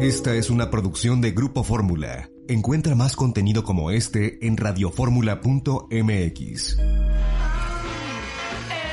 Esta es una producción de Grupo Fórmula. Encuentra más contenido como este en radioformula.mx.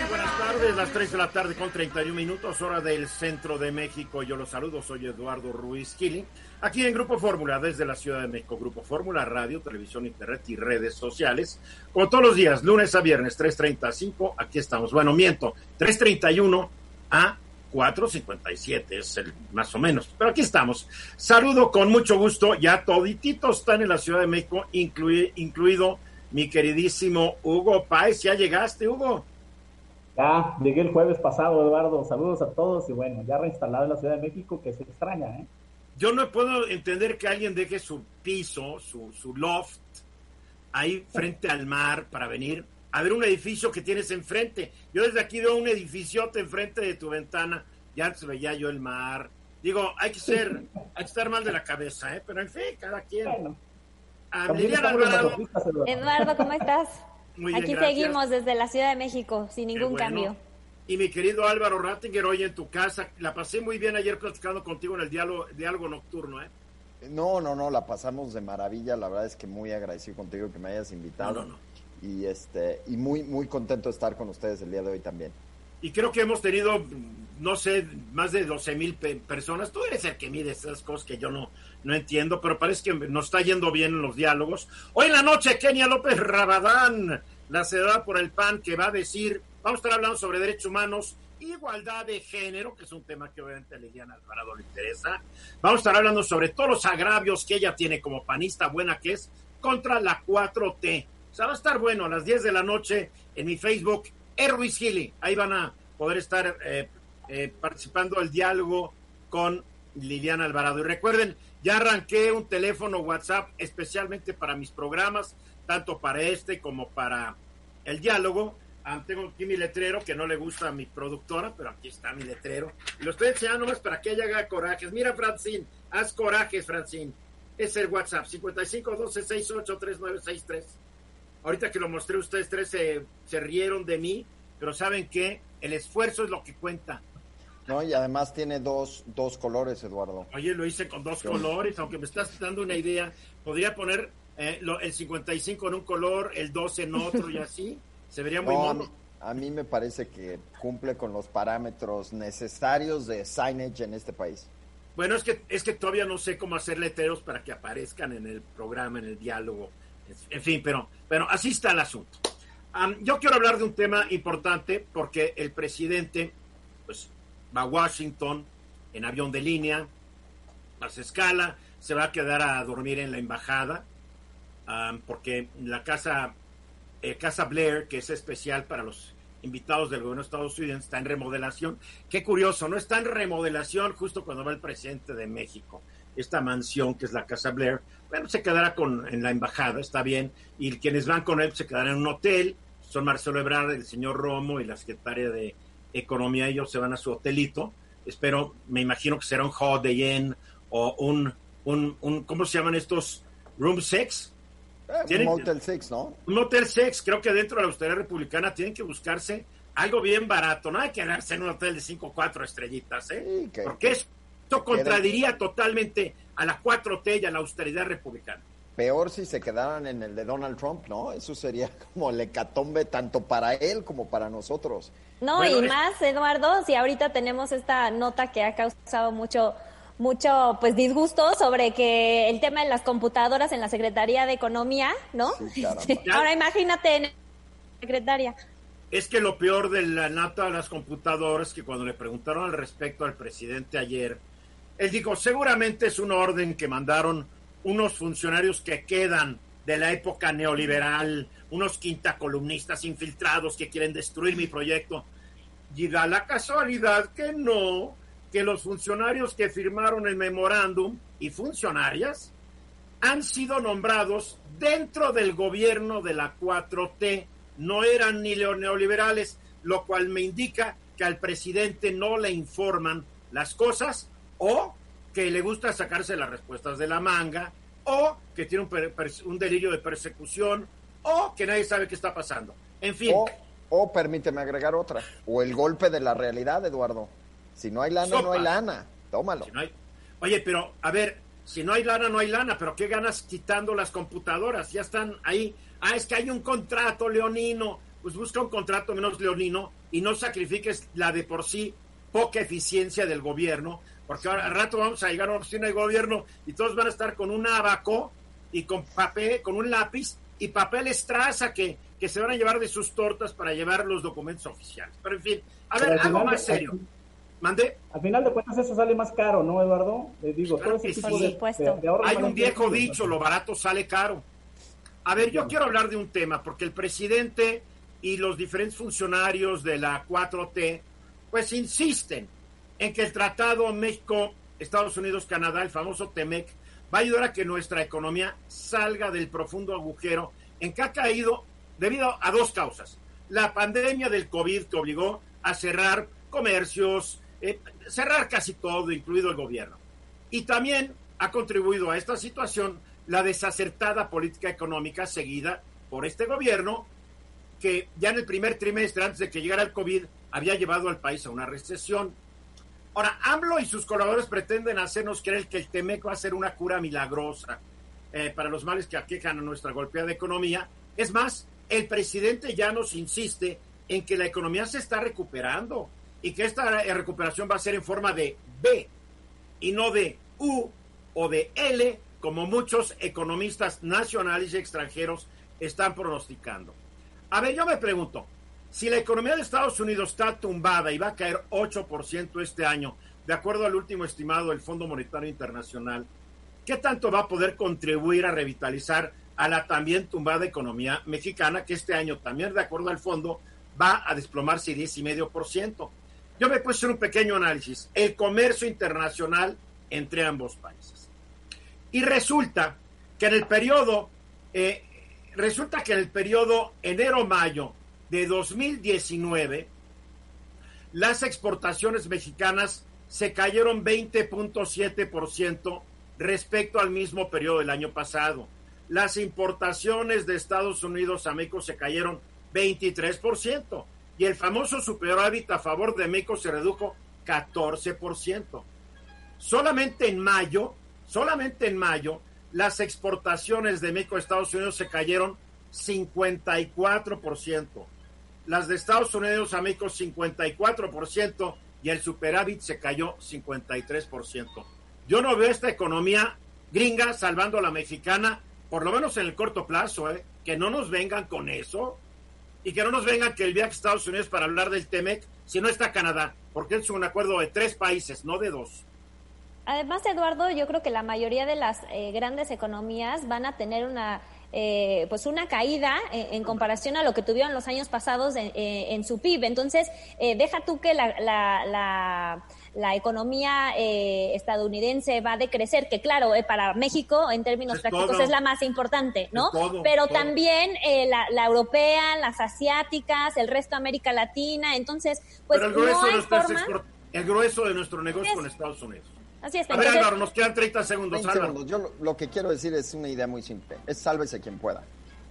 Buenas tardes, las 3 de la tarde con 31 minutos, hora del centro de México. Yo los saludo, soy Eduardo Ruiz Gili, aquí en Grupo Fórmula, desde la Ciudad de México. Grupo Fórmula, radio, televisión, internet y redes sociales. Como todos los días, lunes a viernes, 3.35, aquí estamos. Bueno, miento, 3.31 a 4.57 es el más o menos, pero aquí estamos. Saludo con mucho gusto, ya todititos están en la Ciudad de México, incluido mi queridísimo Hugo Páez. ¿Ya llegaste, Hugo? Ya, llegué el jueves pasado, Eduardo. Saludos a todos y bueno, ya reinstalado en la Ciudad de México, que se extraña, ¿eh? Yo no puedo entender que alguien deje su piso, su, su loft, ahí frente al mar para venir a ver un edificio que tienes enfrente. Yo desde aquí veo un edificiote enfrente de tu ventana. Ya antes veía yo el mar. Digo, hay que ser, hay que estar mal de la cabeza, ¿eh? Pero en fin, cada quien. Bueno, Eduardo, ¿cómo estás? Muy bien, Aquí seguimos desde la Ciudad de México, sin ningún cambio. Y mi querido Álvaro Rattinger, hoy en tu casa, la pasé muy bien ayer platicando contigo en el diálogo, diálogo nocturno, ¿eh? No, no, no, la pasamos de maravilla, la verdad es que muy agradecido contigo que me hayas invitado. No, no, no y este y muy muy contento de estar con ustedes el día de hoy también. Y creo que hemos tenido, no sé, más de 12 mil personas. Tú eres el que mide esas cosas que yo no, no entiendo, pero parece que nos está yendo bien en los diálogos. Hoy en la noche, Kenia López Rabadán, la ciudad por el PAN, que va a decir, vamos a estar hablando sobre derechos humanos, igualdad de género, que es un tema que obviamente a Liliana Alvarado le interesa. Vamos a estar hablando sobre todos los agravios que ella tiene como panista buena que es contra la 4T. O sea, va a estar bueno a las 10 de la noche en mi Facebook, Erwis Gili. Ahí van a poder estar eh, eh, participando del diálogo con Liliana Alvarado. Y recuerden, ya arranqué un teléfono WhatsApp especialmente para mis programas, tanto para este como para el diálogo. Ah, tengo aquí mi letrero que no le gusta a mi productora, pero aquí está mi letrero. Y lo estoy enseñando más para que ella haga corajes. Mira, Francine, haz corajes, Francine. Es el WhatsApp, 55 12 68 3963. Ahorita que lo mostré, ustedes tres se, rieron de mí, pero ¿saben qué? El esfuerzo es lo que cuenta. No, y además tiene dos, dos colores, Eduardo. Oye, lo hice con dos colores, aunque me estás dando una idea. Podría poner eh, el 55 en un color, el 12 en otro y así. Se vería muy mono. A mí me parece que cumple con los parámetros necesarios de signage en este país. Bueno, es que, es que todavía no sé cómo hacer letreros para que aparezcan en el programa, en el diálogo. En fin, pero, pero así está el asunto. yo quiero hablar de un tema importante porque el presidente pues, va a Washington en avión de línea, hace escala, se va a quedar a dormir en la embajada, porque la casa, eh, casa Blair, que es especial para los invitados del gobierno de Estados Unidos, está en remodelación. Qué curioso, no está en remodelación justo cuando va el presidente de México esta mansión que es la Casa Blair, bueno, se quedará con, en la embajada, está bien, y quienes van con él se quedarán en un hotel, son Marcelo Ebrard, el señor Romo y la secretaria de Economía, ellos se van a su hotelito, espero, me imagino que será un Holiday Inn o un, un, un ¿cómo se llaman estos? Room Sex. Eh, un Motel Six, ¿no? Un Motel Six, creo que dentro de la austeridad republicana tienen que buscarse algo bien barato, no hay que quedarse en un hotel de 5 o 4 estrellitas, ¿eh? Porque es esto contradiría totalmente a la 4T y a la austeridad republicana. Peor si se quedaran en el de Donald Trump, ¿no? Eso sería como el hecatombe tanto para él como para nosotros. No, y más, Eduardo, si ahorita tenemos esta nota que ha causado mucho mucho pues disgusto sobre que el tema de las computadoras en la Secretaría de Economía, ¿no? Ahora imagínate en secretaria. Es que lo peor de la nata de las computadoras que cuando le preguntaron al respecto al presidente ayer, él dijo, seguramente es una orden que mandaron unos funcionarios que quedan de la época neoliberal, unos quinta columnistas infiltrados que quieren destruir mi proyecto. Y da la casualidad que no, que los funcionarios que firmaron el memorándum y funcionarias han sido nombrados dentro del gobierno de la 4T. No eran ni neoliberales, lo cual me indica que al presidente no le informan las cosas o que le gusta sacarse las respuestas de la manga o que tiene un, delirio de persecución o que nadie sabe qué está pasando. En fin. O, permíteme agregar otra, o el golpe de la realidad, Eduardo. Si no hay lana, no hay lana. Tómalo. Oye, pero a ver, si no hay lana, no hay lana, pero ¿qué ganas quitando las computadoras? Ya están ahí. Ah, es que hay un contrato leonino. Pues busca un contrato menos leonino y no sacrifiques la de por sí poca eficiencia del gobierno, porque ahora al rato vamos a llegar a una oficina de gobierno y todos van a estar con un abaco y con papel, con un lápiz y papel estraza que, que se van a llevar de sus tortas para llevar los documentos oficiales. Pero en fin, a ver, algo más serio. ¿Mande? Al final de cuentas eso sale más caro, ¿no, Eduardo? Les digo, todo ese tipo de, Hay un viejo dicho, lo barato sale caro. A ver, yo quiero hablar de un tema, porque el presidente y los diferentes funcionarios de la 4T, pues insisten en que el Tratado México, Estados Unidos, Canadá, el famoso TEMEC, va a ayudar a que nuestra economía salga del profundo agujero en que ha caído debido a dos causas. La pandemia del COVID que obligó a cerrar comercios, eh, cerrar casi todo, incluido el gobierno. Y también ha contribuido a esta situación la desacertada política económica seguida por este gobierno, que ya en el primer trimestre, antes de que llegara el COVID, había llevado al país a una recesión. Ahora, AMLO y sus colaboradores pretenden hacernos creer que el TEMEC va a ser una cura milagrosa eh, para los males que aquejan a nuestra golpeada economía. Es más, el presidente ya nos insiste en que la economía se está recuperando y que esta recuperación va a ser en forma de B y no de U o de L, como muchos economistas nacionales y extranjeros están pronosticando. A ver, yo me pregunto, si la economía de Estados Unidos está tumbada y va a caer 8% este año, de acuerdo al último estimado del Fondo Monetario Internacional, ¿qué tanto va a poder contribuir a revitalizar a la también tumbada economía mexicana, que este año también, de acuerdo al fondo, va a desplomarse 10,5%? Yo me puse un pequeño análisis, el comercio internacional entre ambos países. Y resulta que en el periodo, eh, resulta que en el periodo enero-mayo de 2019, las exportaciones mexicanas se cayeron 20.7% respecto al mismo periodo del año pasado. Las importaciones de Estados Unidos a México se cayeron 23% y el famoso superávit a favor de México se redujo 14%. Solamente en mayo, solamente en mayo, las exportaciones de México a Estados Unidos se cayeron 54%. Las de Estados Unidos a México 54% y el superávit se cayó 53%. Yo no veo esta economía gringa salvando a la mexicana, por lo menos en el corto plazo, ¿eh? que no nos vengan con eso y que no nos vengan que el viaje a Estados Unidos para hablar del TEMEC, si no está Canadá, porque es un acuerdo de tres países, no de dos. Además, Eduardo, yo creo que la mayoría de las eh, grandes economías van a tener una eh, pues una caída en, comparación a lo que tuvieron los años pasados en, eh, su PIB. Entonces, deja tú que la, la, la, economía estadounidense va a decrecer, que claro, para México en términos prácticos es la más importante, ¿no? Pero también la, la, europea, las asiáticas, el resto de América Latina. Entonces, pues el grueso, de, forma... el grueso de nuestro negocio con Estados Unidos. Así es. A ver, Álvaro, nos quedan 30 segundos. Yo lo, que quiero decir es una idea muy simple. Es sálvese quien pueda.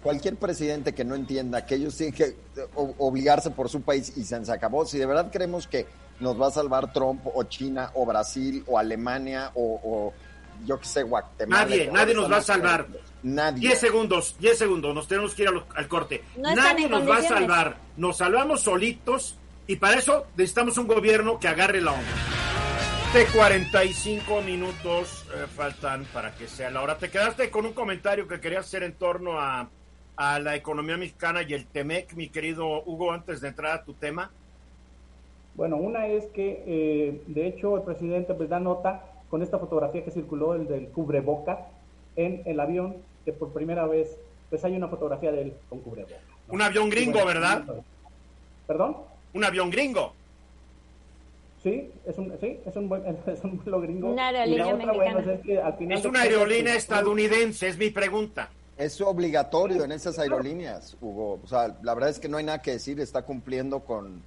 Cualquier presidente que no entienda que ellos tienen que obligarse por su país y se acabó. Si de verdad creemos que nos va a salvar Trump o China o Brasil o Alemania o, yo qué sé, Guatemala. Nadie, nadie nos va a salvar. Nadie. 10 segundos, 10 segundos, nos tenemos que ir al, corte. nadie nos va a salvar. Nos salvamos solitos y para eso necesitamos un gobierno que agarre la onda. 45 minutos eh, faltan para que sea la hora. Te quedaste con un comentario que querías hacer en torno a, la economía mexicana y el TEMEC, mi querido Hugo, antes de entrar a tu tema. Bueno, una es que, eh, de hecho, el presidente pues da nota con esta fotografía que circuló, el del cubreboca, en el avión, que por primera vez, pues hay una fotografía de él con cubreboca. Un avión gringo, ¿verdad? ¿Perdón? Un avión gringo. Sí, es un, sí, es un, buen, es un vuelo gringo. Una aerolínea mexicana. es, que al final es una aerolínea estadounidense, es mi pregunta. Es obligatorio en esas aerolíneas, Hugo. O sea, la verdad es que no hay nada que decir, está cumpliendo con,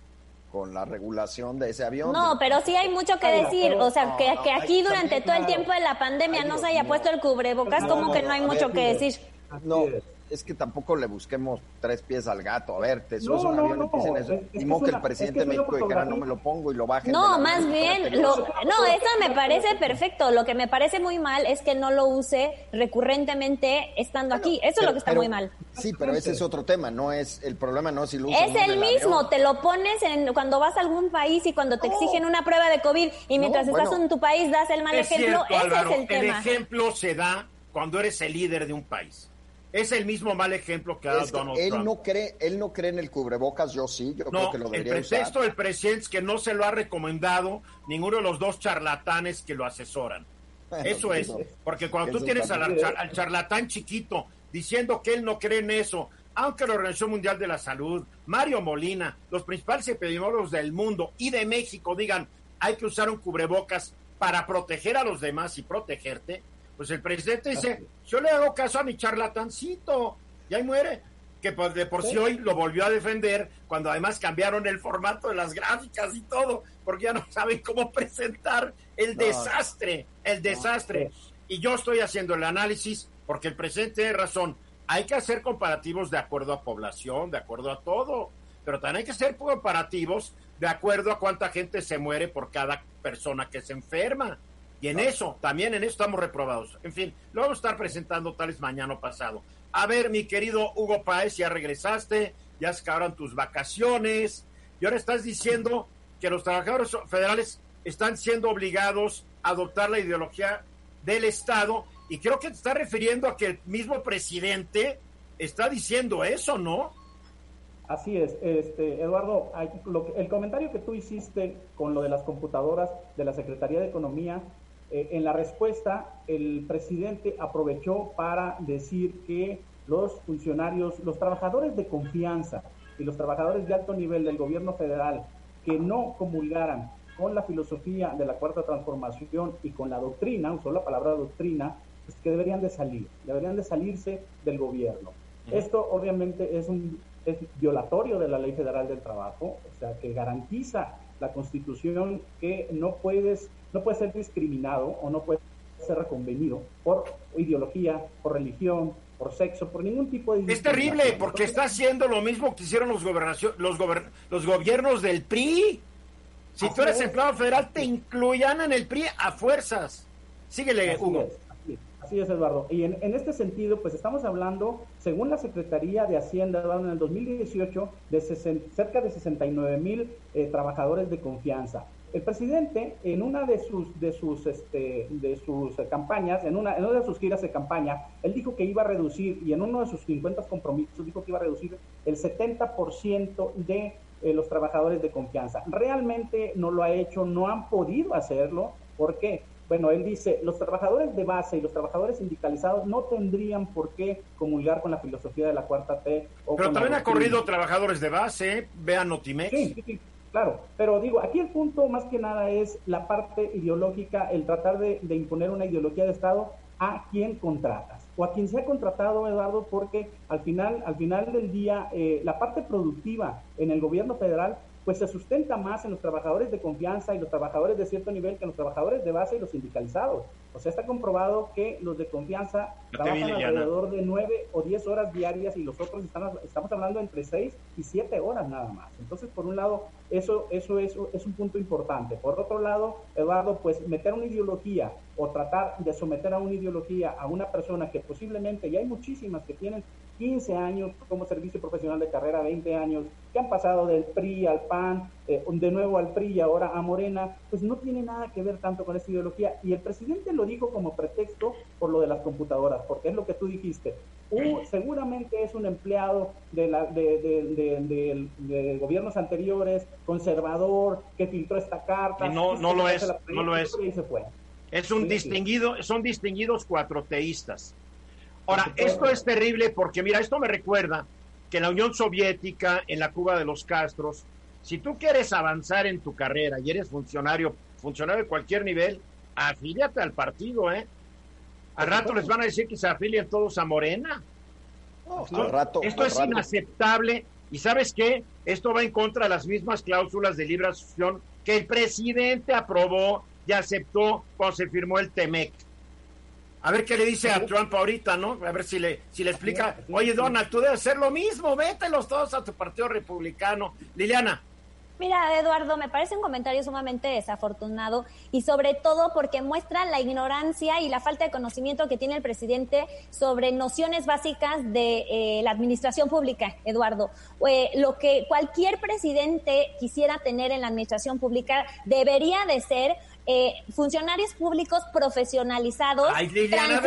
con la regulación de ese avión. No, pero sí hay mucho que decir. o sea, que, que aquí durante todo el tiempo de la pandemia no se haya puesto el cubrebocas, como que no hay mucho que decir. No, es que tampoco le busquemos tres pies al gato. A ver, te subes un avión y dicen eso. y que, el presidente de México dijera, no me lo pongo y lo bajen. No, más bien, lo, no, eso me parece perfecto. Lo que me parece muy mal es que no lo use recurrentemente estando aquí. Eso es lo que está muy mal. Sí, pero ese es otro tema. No es el problema, no es si lo Es el mismo. Te lo pones en, cuando vas a algún país y cuando te exigen una prueba de COVID y mientras estás en tu país das el mal ejemplo. ese es el tema. El ejemplo se da cuando eres el líder de un país. Es el mismo mal ejemplo que ha dado Donald él Trump. No cree, él no cree en el cubrebocas, yo sí, yo creo que lo debería el pretexto del presidente es que no se lo ha recomendado ninguno de los dos charlatanes que lo asesoran. eso es, porque cuando tú tienes al, charlatán chiquito diciendo que él no cree en eso, aunque la Organización Mundial de la Salud, Mario Molina, los principales epidemiólogos del mundo y de México digan hay que usar un cubrebocas para proteger a los demás y protegerte, pues el presidente dice, yo le hago caso a mi charlatancito, y ahí muere. Que de por sí hoy lo volvió a defender, cuando además cambiaron el formato de las gráficas y todo, porque ya no saben cómo presentar el desastre, el desastre. Y yo estoy haciendo el análisis, porque el presidente tiene razón, hay que hacer comparativos de acuerdo a población, de acuerdo a todo, pero también hay que hacer comparativos de acuerdo a cuánta gente se muere por cada persona que se enferma. Y en eso, también en eso estamos reprobados. En fin, lo vamos a estar presentando tal vez mañana o pasado. A ver, mi querido Hugo Paez, ya regresaste, ya se acabaron tus vacaciones, y ahora estás diciendo que los trabajadores federales están siendo obligados a adoptar la ideología del Estado, y creo que te está refiriendo a que el mismo presidente está diciendo eso, ¿no? Así es, este, Eduardo, el comentario que tú hiciste con lo de las computadoras de la Secretaría de Economía eh, en la respuesta, el presidente aprovechó para decir que los funcionarios, los trabajadores de confianza y los trabajadores de alto nivel del gobierno federal que no comulgaran con la filosofía de la cuarta transformación y con la doctrina, usó la palabra doctrina, pues que deberían de salir, deberían de salirse del gobierno. Esto obviamente es un es violatorio de la Ley Federal del Trabajo, o sea, que garantiza la Constitución que no puedes no puede ser discriminado o no puede ser reconvenido por ideología, por religión, por sexo, por ningún tipo de... Es terrible porque está haciendo lo mismo que hicieron los, los, los gobiernos del PRI. Si tú eres empleado federal, te incluyan en el PRI a fuerzas. Síguele, Hugo. Así es, Eduardo. Y en, este sentido, pues estamos hablando, según la Secretaría de Hacienda, en el 2018, de cerca de 69 mil eh, trabajadores de confianza. El presidente, en una de sus, de sus, este, de sus campañas, en una, en una de sus giras de campaña, él dijo que iba a reducir, y en uno de sus 50 compromisos dijo que iba a reducir el 70% de eh, los trabajadores de confianza. Realmente no lo ha hecho, no han podido hacerlo. ¿Por qué? Bueno, él dice, los trabajadores de base y los trabajadores sindicalizados no tendrían por qué comulgar con la filosofía de la cuarta T. Pero también ha corrido trabajadores de base, vean Notimex. Sí, sí, sí. Claro, pero digo, aquí el punto más que nada es la parte ideológica, el tratar de, imponer una ideología de Estado a quien contratas o a quien se ha contratado, Eduardo, porque al final, al final del día, eh, la parte productiva en el gobierno federal pues se sustenta más en los trabajadores de confianza y los trabajadores de cierto nivel que en los trabajadores de base y los sindicalizados. O sea, está comprobado que los de confianza trabajan alrededor de nueve o diez horas diarias y los otros están, estamos hablando entre seis y siete horas nada más. Entonces, por un lado, eso, eso es, es un punto importante. Por otro lado, Eduardo, pues meter una ideología o tratar de someter a una ideología a una persona que posiblemente, y hay muchísimas que tienen 15 años como servicio profesional de carrera, 20 años, que han pasado del PRI al PAN, eh, de nuevo al PRI y ahora a Morena, pues no tiene nada que ver tanto con esa ideología. Y el presidente lo dijo como pretexto por lo de las computadoras, porque es lo que tú dijiste. seguramente es un empleado de, la, de, gobiernos anteriores, conservador, que filtró esta carta. no, no lo es, no lo es. Es un distinguido, son distinguidos cuatroteístas Ahora, esto es terrible porque, mira, esto me recuerda que en la Unión Soviética, en la Cuba de los Castros, si tú quieres avanzar en tu carrera y eres funcionario, funcionario de cualquier nivel, afíliate al partido, ¿eh? Al rato les van a decir que se afilien todos a Morena. al rato, esto es inaceptable y sabes qué, esto va en contra de las mismas cláusulas de libre asociación que el presidente aprobó y aceptó cuando se firmó el TEMEC. A ver qué le dice a Trump ahorita, ¿no? A ver si le, si le explica, oye Donald, tú debes hacer lo mismo, vételos todos a tu partido republicano. Liliana. Mira, Eduardo, me parece un comentario sumamente desafortunado y sobre todo porque muestra la ignorancia y la falta de conocimiento que tiene el presidente sobre nociones básicas de eh, la administración pública, Eduardo. Eh, lo que cualquier presidente quisiera tener en la administración pública debería de ser eh, funcionarios públicos profesionalizados, Ay, Liliana,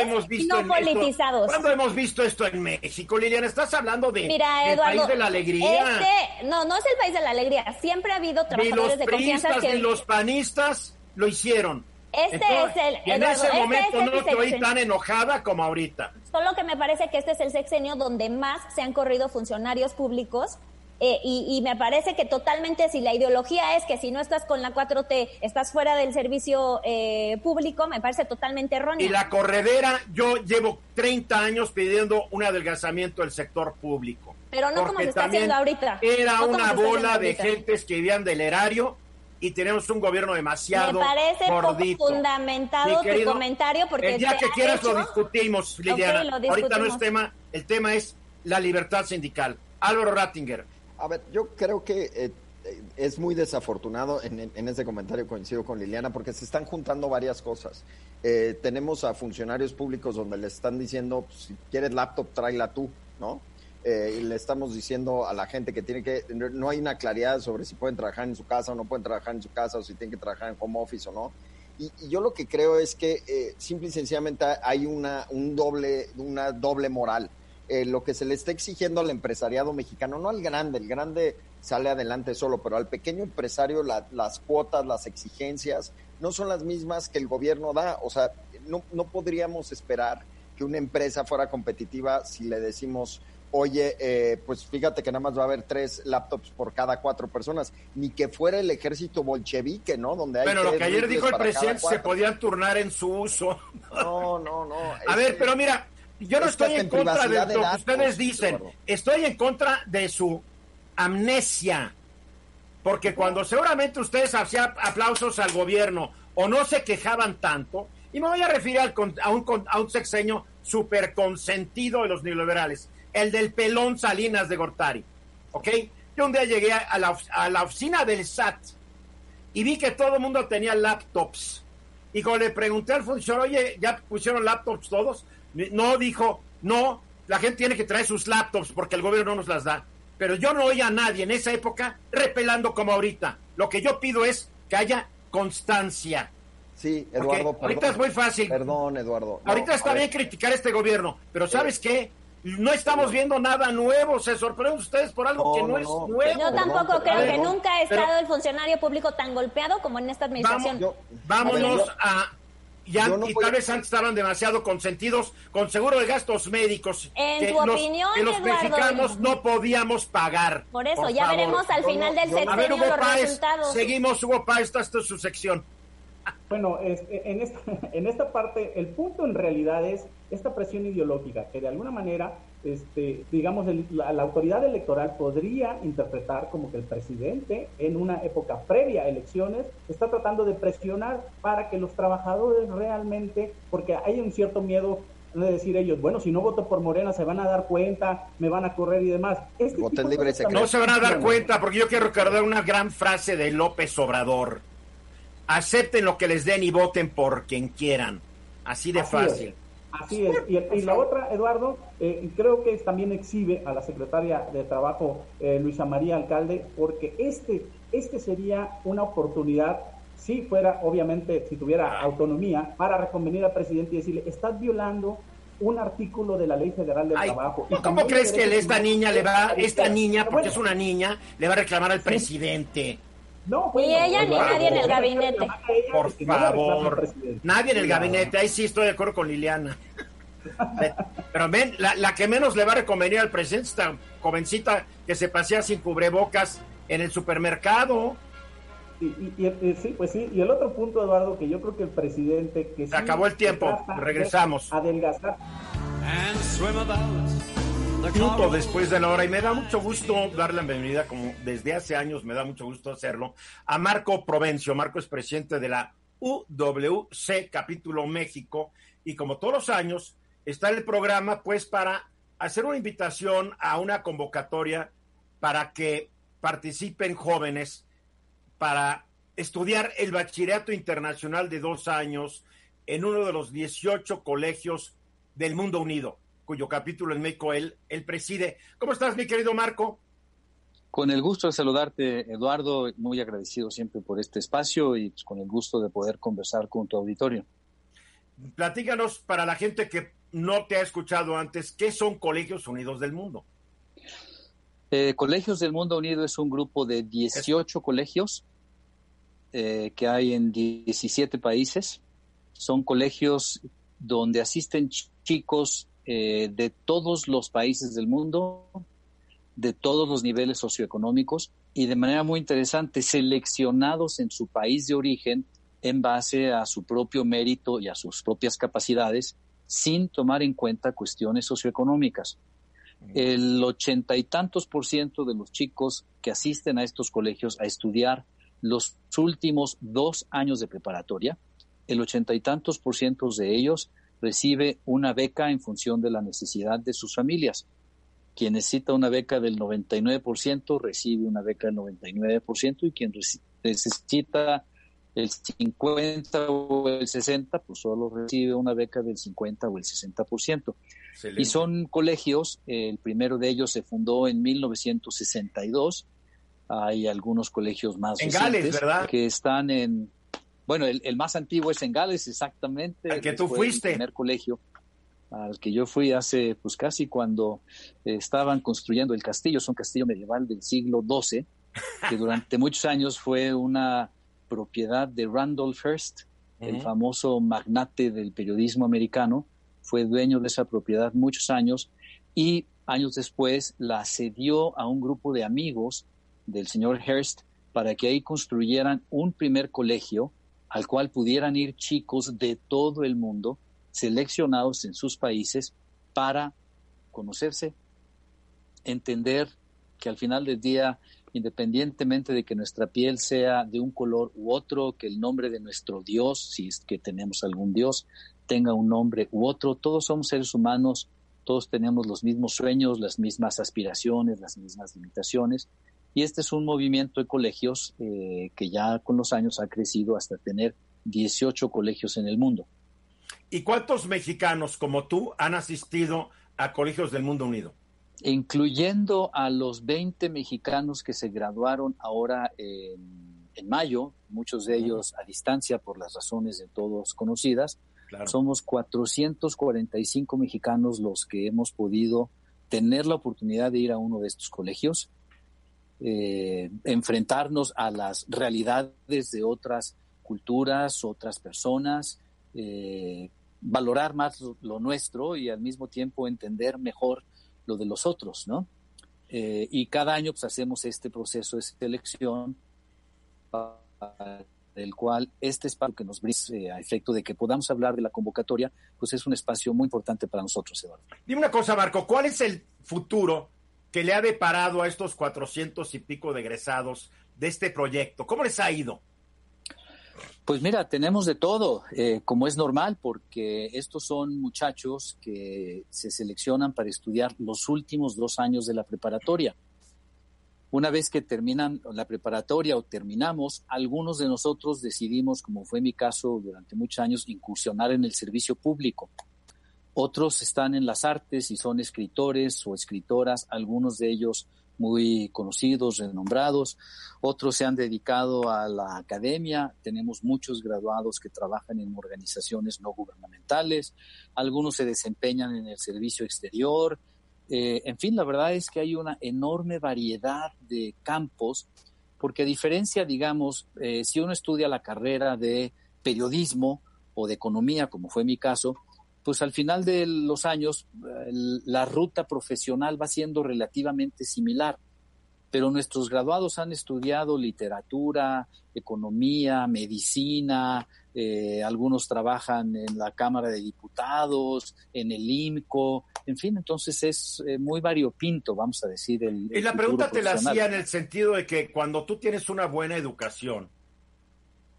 hemos visto y no politizados. ¿Cuándo hemos visto esto en México, Liliana? Estás hablando de del país de la alegría. Este, no, no es el país de la alegría. Siempre ha habido trabajadores de confianza que... los panistas lo hicieron. Este es el. en ese este momento no te oí tan enojada como ahorita. Solo que me parece que este es el sexenio donde más se han corrido funcionarios públicos eh, y, me parece que totalmente si la ideología es que si no estás con la 4T estás fuera del servicio eh, público, me parece totalmente erróneo. Y la corredera, yo llevo 30 años pidiendo un adelgazamiento del sector público. Pero no como se está haciendo ahorita. Era una bola de gentes que vivían del erario y tenemos un gobierno demasiado Me parece gordito. fundamentado tu comentario porque el día que quieras lo discutimos, Liliana. Ahorita no es tema, el tema es la libertad sindical. Álvaro Rattinger a ver, yo creo que eh, es muy desafortunado, en, ese comentario coincido con Liliana, porque se están juntando varias cosas. Eh, tenemos a funcionarios públicos donde le están diciendo, si quieres laptop, tráela tú, ¿no? Eh, y le estamos diciendo a la gente que tiene que, no hay una claridad sobre si pueden trabajar en su casa o no pueden trabajar en su casa, o si tienen que trabajar en home office o no. Y, y yo lo que creo es que simple y sencillamente hay una, un doble, una doble moral. Eh, lo que se le está exigiendo al empresariado mexicano, no al grande, el grande sale adelante solo, pero al pequeño empresario las cuotas, las exigencias no son las mismas que el gobierno da. O sea, no, no podríamos esperar que una empresa fuera competitiva si le decimos, oye, eh, pues fíjate que nada más va a haber tres laptops por cada cuatro personas, ni que fuera el ejército bolchevique, ¿no? Donde hay bueno, lo que ayer dijo el presidente, se podían turnar en su uso. No, no, no. a ver, pero mira, yo no estoy en contra de lo que ustedes dicen. Estoy en contra de su amnesia. Porque cuando seguramente ustedes hacían aplausos al gobierno o no se quejaban tanto, y me voy a referir a, un, a un sexenio súper consentido de los neoliberales, el del pelón Salinas de Gortari. ¿Ok? Yo un día llegué a la, a la oficina del SAT y vi que todo el mundo tenía laptops. Y cuando le pregunté al funcionario, oye, ¿ya pusieron laptops todos? No dijo, no, la gente tiene que traer sus laptops porque el gobierno no nos las da. Pero yo no oía a nadie en esa época repelando como ahorita. Lo que yo pido es que haya constancia. Sí, Eduardo. ahorita es muy fácil. Perdón, Eduardo. ahorita está bien criticar este gobierno, pero ¿sabes qué? No estamos viendo nada nuevo. Se sorprenden ustedes por algo que no, es nuevo. Yo tampoco creo que nunca ha estado el funcionario público tan golpeado como en esta administración. vámonos a y tal vez antes estaban demasiado consentidos con seguro de gastos médicos. En que tu opinión, que los mexicanos no podíamos pagar. Por eso, ya veremos al final del sexenio los resultados. Seguimos, Hugo Páez, esta es su sección. Bueno, en, esta, en esta parte, el punto en realidad es esta presión ideológica, que de alguna manera este, digamos, la, autoridad electoral podría interpretar como que el presidente en una época previa a elecciones está tratando de presionar para que los trabajadores realmente, porque hay un cierto miedo de decir ellos, bueno, si no voto por Morena se van a dar cuenta, me van a correr y demás. Este libre no se van a dar cuenta porque yo quiero recordar una gran frase de López Obrador. Acepten lo que les den y voten por quien quieran. Así de fácil. Así es. Y, la otra, Eduardo, eh, creo que también exhibe a la secretaria de Trabajo, eh, Luisa María Alcalde, porque este, este sería una oportunidad, si fuera, obviamente, si tuviera autonomía, para reconvenir al presidente y decirle, estás violando un artículo de la Ley Federal del Trabajo. ¿Y cómo crees que esta niña le va, esta niña, porque es una niña, le va a reclamar al presidente? No, ni ella ni nadie en el gabinete. Por favor, nadie en el gabinete. Ahí sí estoy de acuerdo con Liliana. Pero ven, la, que menos le va a reconvenir al presidente, esta jovencita que se pasea sin cubrebocas en el supermercado. Y, sí, pues sí, y el otro punto, Eduardo, que yo creo que el presidente que se acabó el tiempo, regresamos. Adelgazar. Minuto después de la hora y me da mucho gusto darle la bienvenida, como desde hace años me da mucho gusto hacerlo, a Marco Provencio. Marco es presidente de la UWC Capítulo México y como todos los años está el programa pues para hacer una invitación a una convocatoria para que participen jóvenes para estudiar el bachillerato internacional de dos años en uno de los 18 colegios del mundo unido, cuyo capítulo en México él, él preside. ¿Cómo estás, mi querido Marco? Con el gusto de saludarte, Eduardo, muy agradecido siempre por este espacio y pues, con el gusto de poder conversar con tu auditorio. Platícanos para la gente que no te ha escuchado antes, ¿qué son Colegios Unidos del Mundo? Eh, colegios del Mundo Unido es un grupo de 18 colegios eh, que hay en 17 países. Son colegios donde asisten chicos eh, de todos los países del mundo, de todos los niveles socioeconómicos y de manera muy interesante seleccionados en su país de origen en base a su propio mérito y a sus propias capacidades sin tomar en cuenta cuestiones socioeconómicas. El ochenta y tantos por ciento de los chicos que asisten a estos colegios a estudiar los últimos dos años de preparatoria, el ochenta y tantos por ciento de ellos recibe una beca en función de la necesidad de sus familias. Quien necesita una beca del 99% recibe una beca del 99% y quien necesita el 50 o el 60, pues solo recibe una beca del 50 o el 60%. Y son colegios, el primero de ellos se fundó en 1962, hay algunos colegios más en Gales, ¿verdad? que están en, bueno, el, más antiguo es en Gales, exactamente. Al que tú fuiste. El primer colegio al que yo fui hace, pues casi cuando estaban construyendo el castillo, es un castillo medieval del siglo XII, que durante muchos años fue una propiedad de Randolph Hearst, el famoso magnate del periodismo americano, fue dueño de esa propiedad muchos años y años después la cedió a un grupo de amigos del señor Hearst para que ahí construyeran un primer colegio al cual pudieran ir chicos de todo el mundo seleccionados en sus países para conocerse, entender que al final del día independientemente de que nuestra piel sea de un color u otro, que el nombre de nuestro Dios, si es que tenemos algún Dios, tenga un nombre u otro, todos somos seres humanos, todos tenemos los mismos sueños, las mismas aspiraciones, las mismas limitaciones. Y este es un movimiento de colegios eh, que ya con los años ha crecido hasta tener 18 colegios en el mundo. ¿Y cuántos mexicanos como tú han asistido a colegios del mundo unido? incluyendo a los 20 mexicanos que se graduaron ahora en, mayo, muchos de ellos a distancia por las razones de todos conocidas. Somos 445 mexicanos los que hemos podido tener la oportunidad de ir a uno de estos colegios, eh, enfrentarnos a las realidades de otras culturas, otras personas, eh, valorar más lo, nuestro y al mismo tiempo entender mejor lo de los otros, ¿no? Eh, y cada año pues hacemos este proceso de selección del cual este espacio que nos brinda a efecto de que podamos hablar de la convocatoria, pues es un espacio muy importante para nosotros, Eduardo. Dime una cosa, Marco, ¿cuál es el futuro que le ha deparado a estos cuatrocientos y pico de de este proyecto? ¿Cómo les ha ido? Pues mira, tenemos de todo, eh, como es normal, porque estos son muchachos que se seleccionan para estudiar los últimos dos años de la preparatoria. Una vez que terminan la preparatoria o terminamos, algunos de nosotros decidimos, como fue mi caso durante muchos años, incursionar en el servicio público. Otros están en las artes y son escritores o escritoras, algunos de ellos muy conocidos, renombrados. Otros se han dedicado a la academia. Tenemos muchos graduados que trabajan en organizaciones no gubernamentales. Algunos se desempeñan en el servicio exterior. Eh, en fin, la verdad es que hay una enorme variedad de campos, porque a diferencia, digamos, eh, si uno estudia la carrera de periodismo o de economía, como fue mi caso, pues al final de los años la ruta profesional va siendo relativamente similar, pero nuestros graduados han estudiado literatura, economía, medicina, eh, algunos trabajan en la Cámara de Diputados, en el IMCO, en fin, entonces es eh, muy variopinto, vamos a decir. El, y la pregunta te la hacía en el sentido de que cuando tú tienes una buena educación,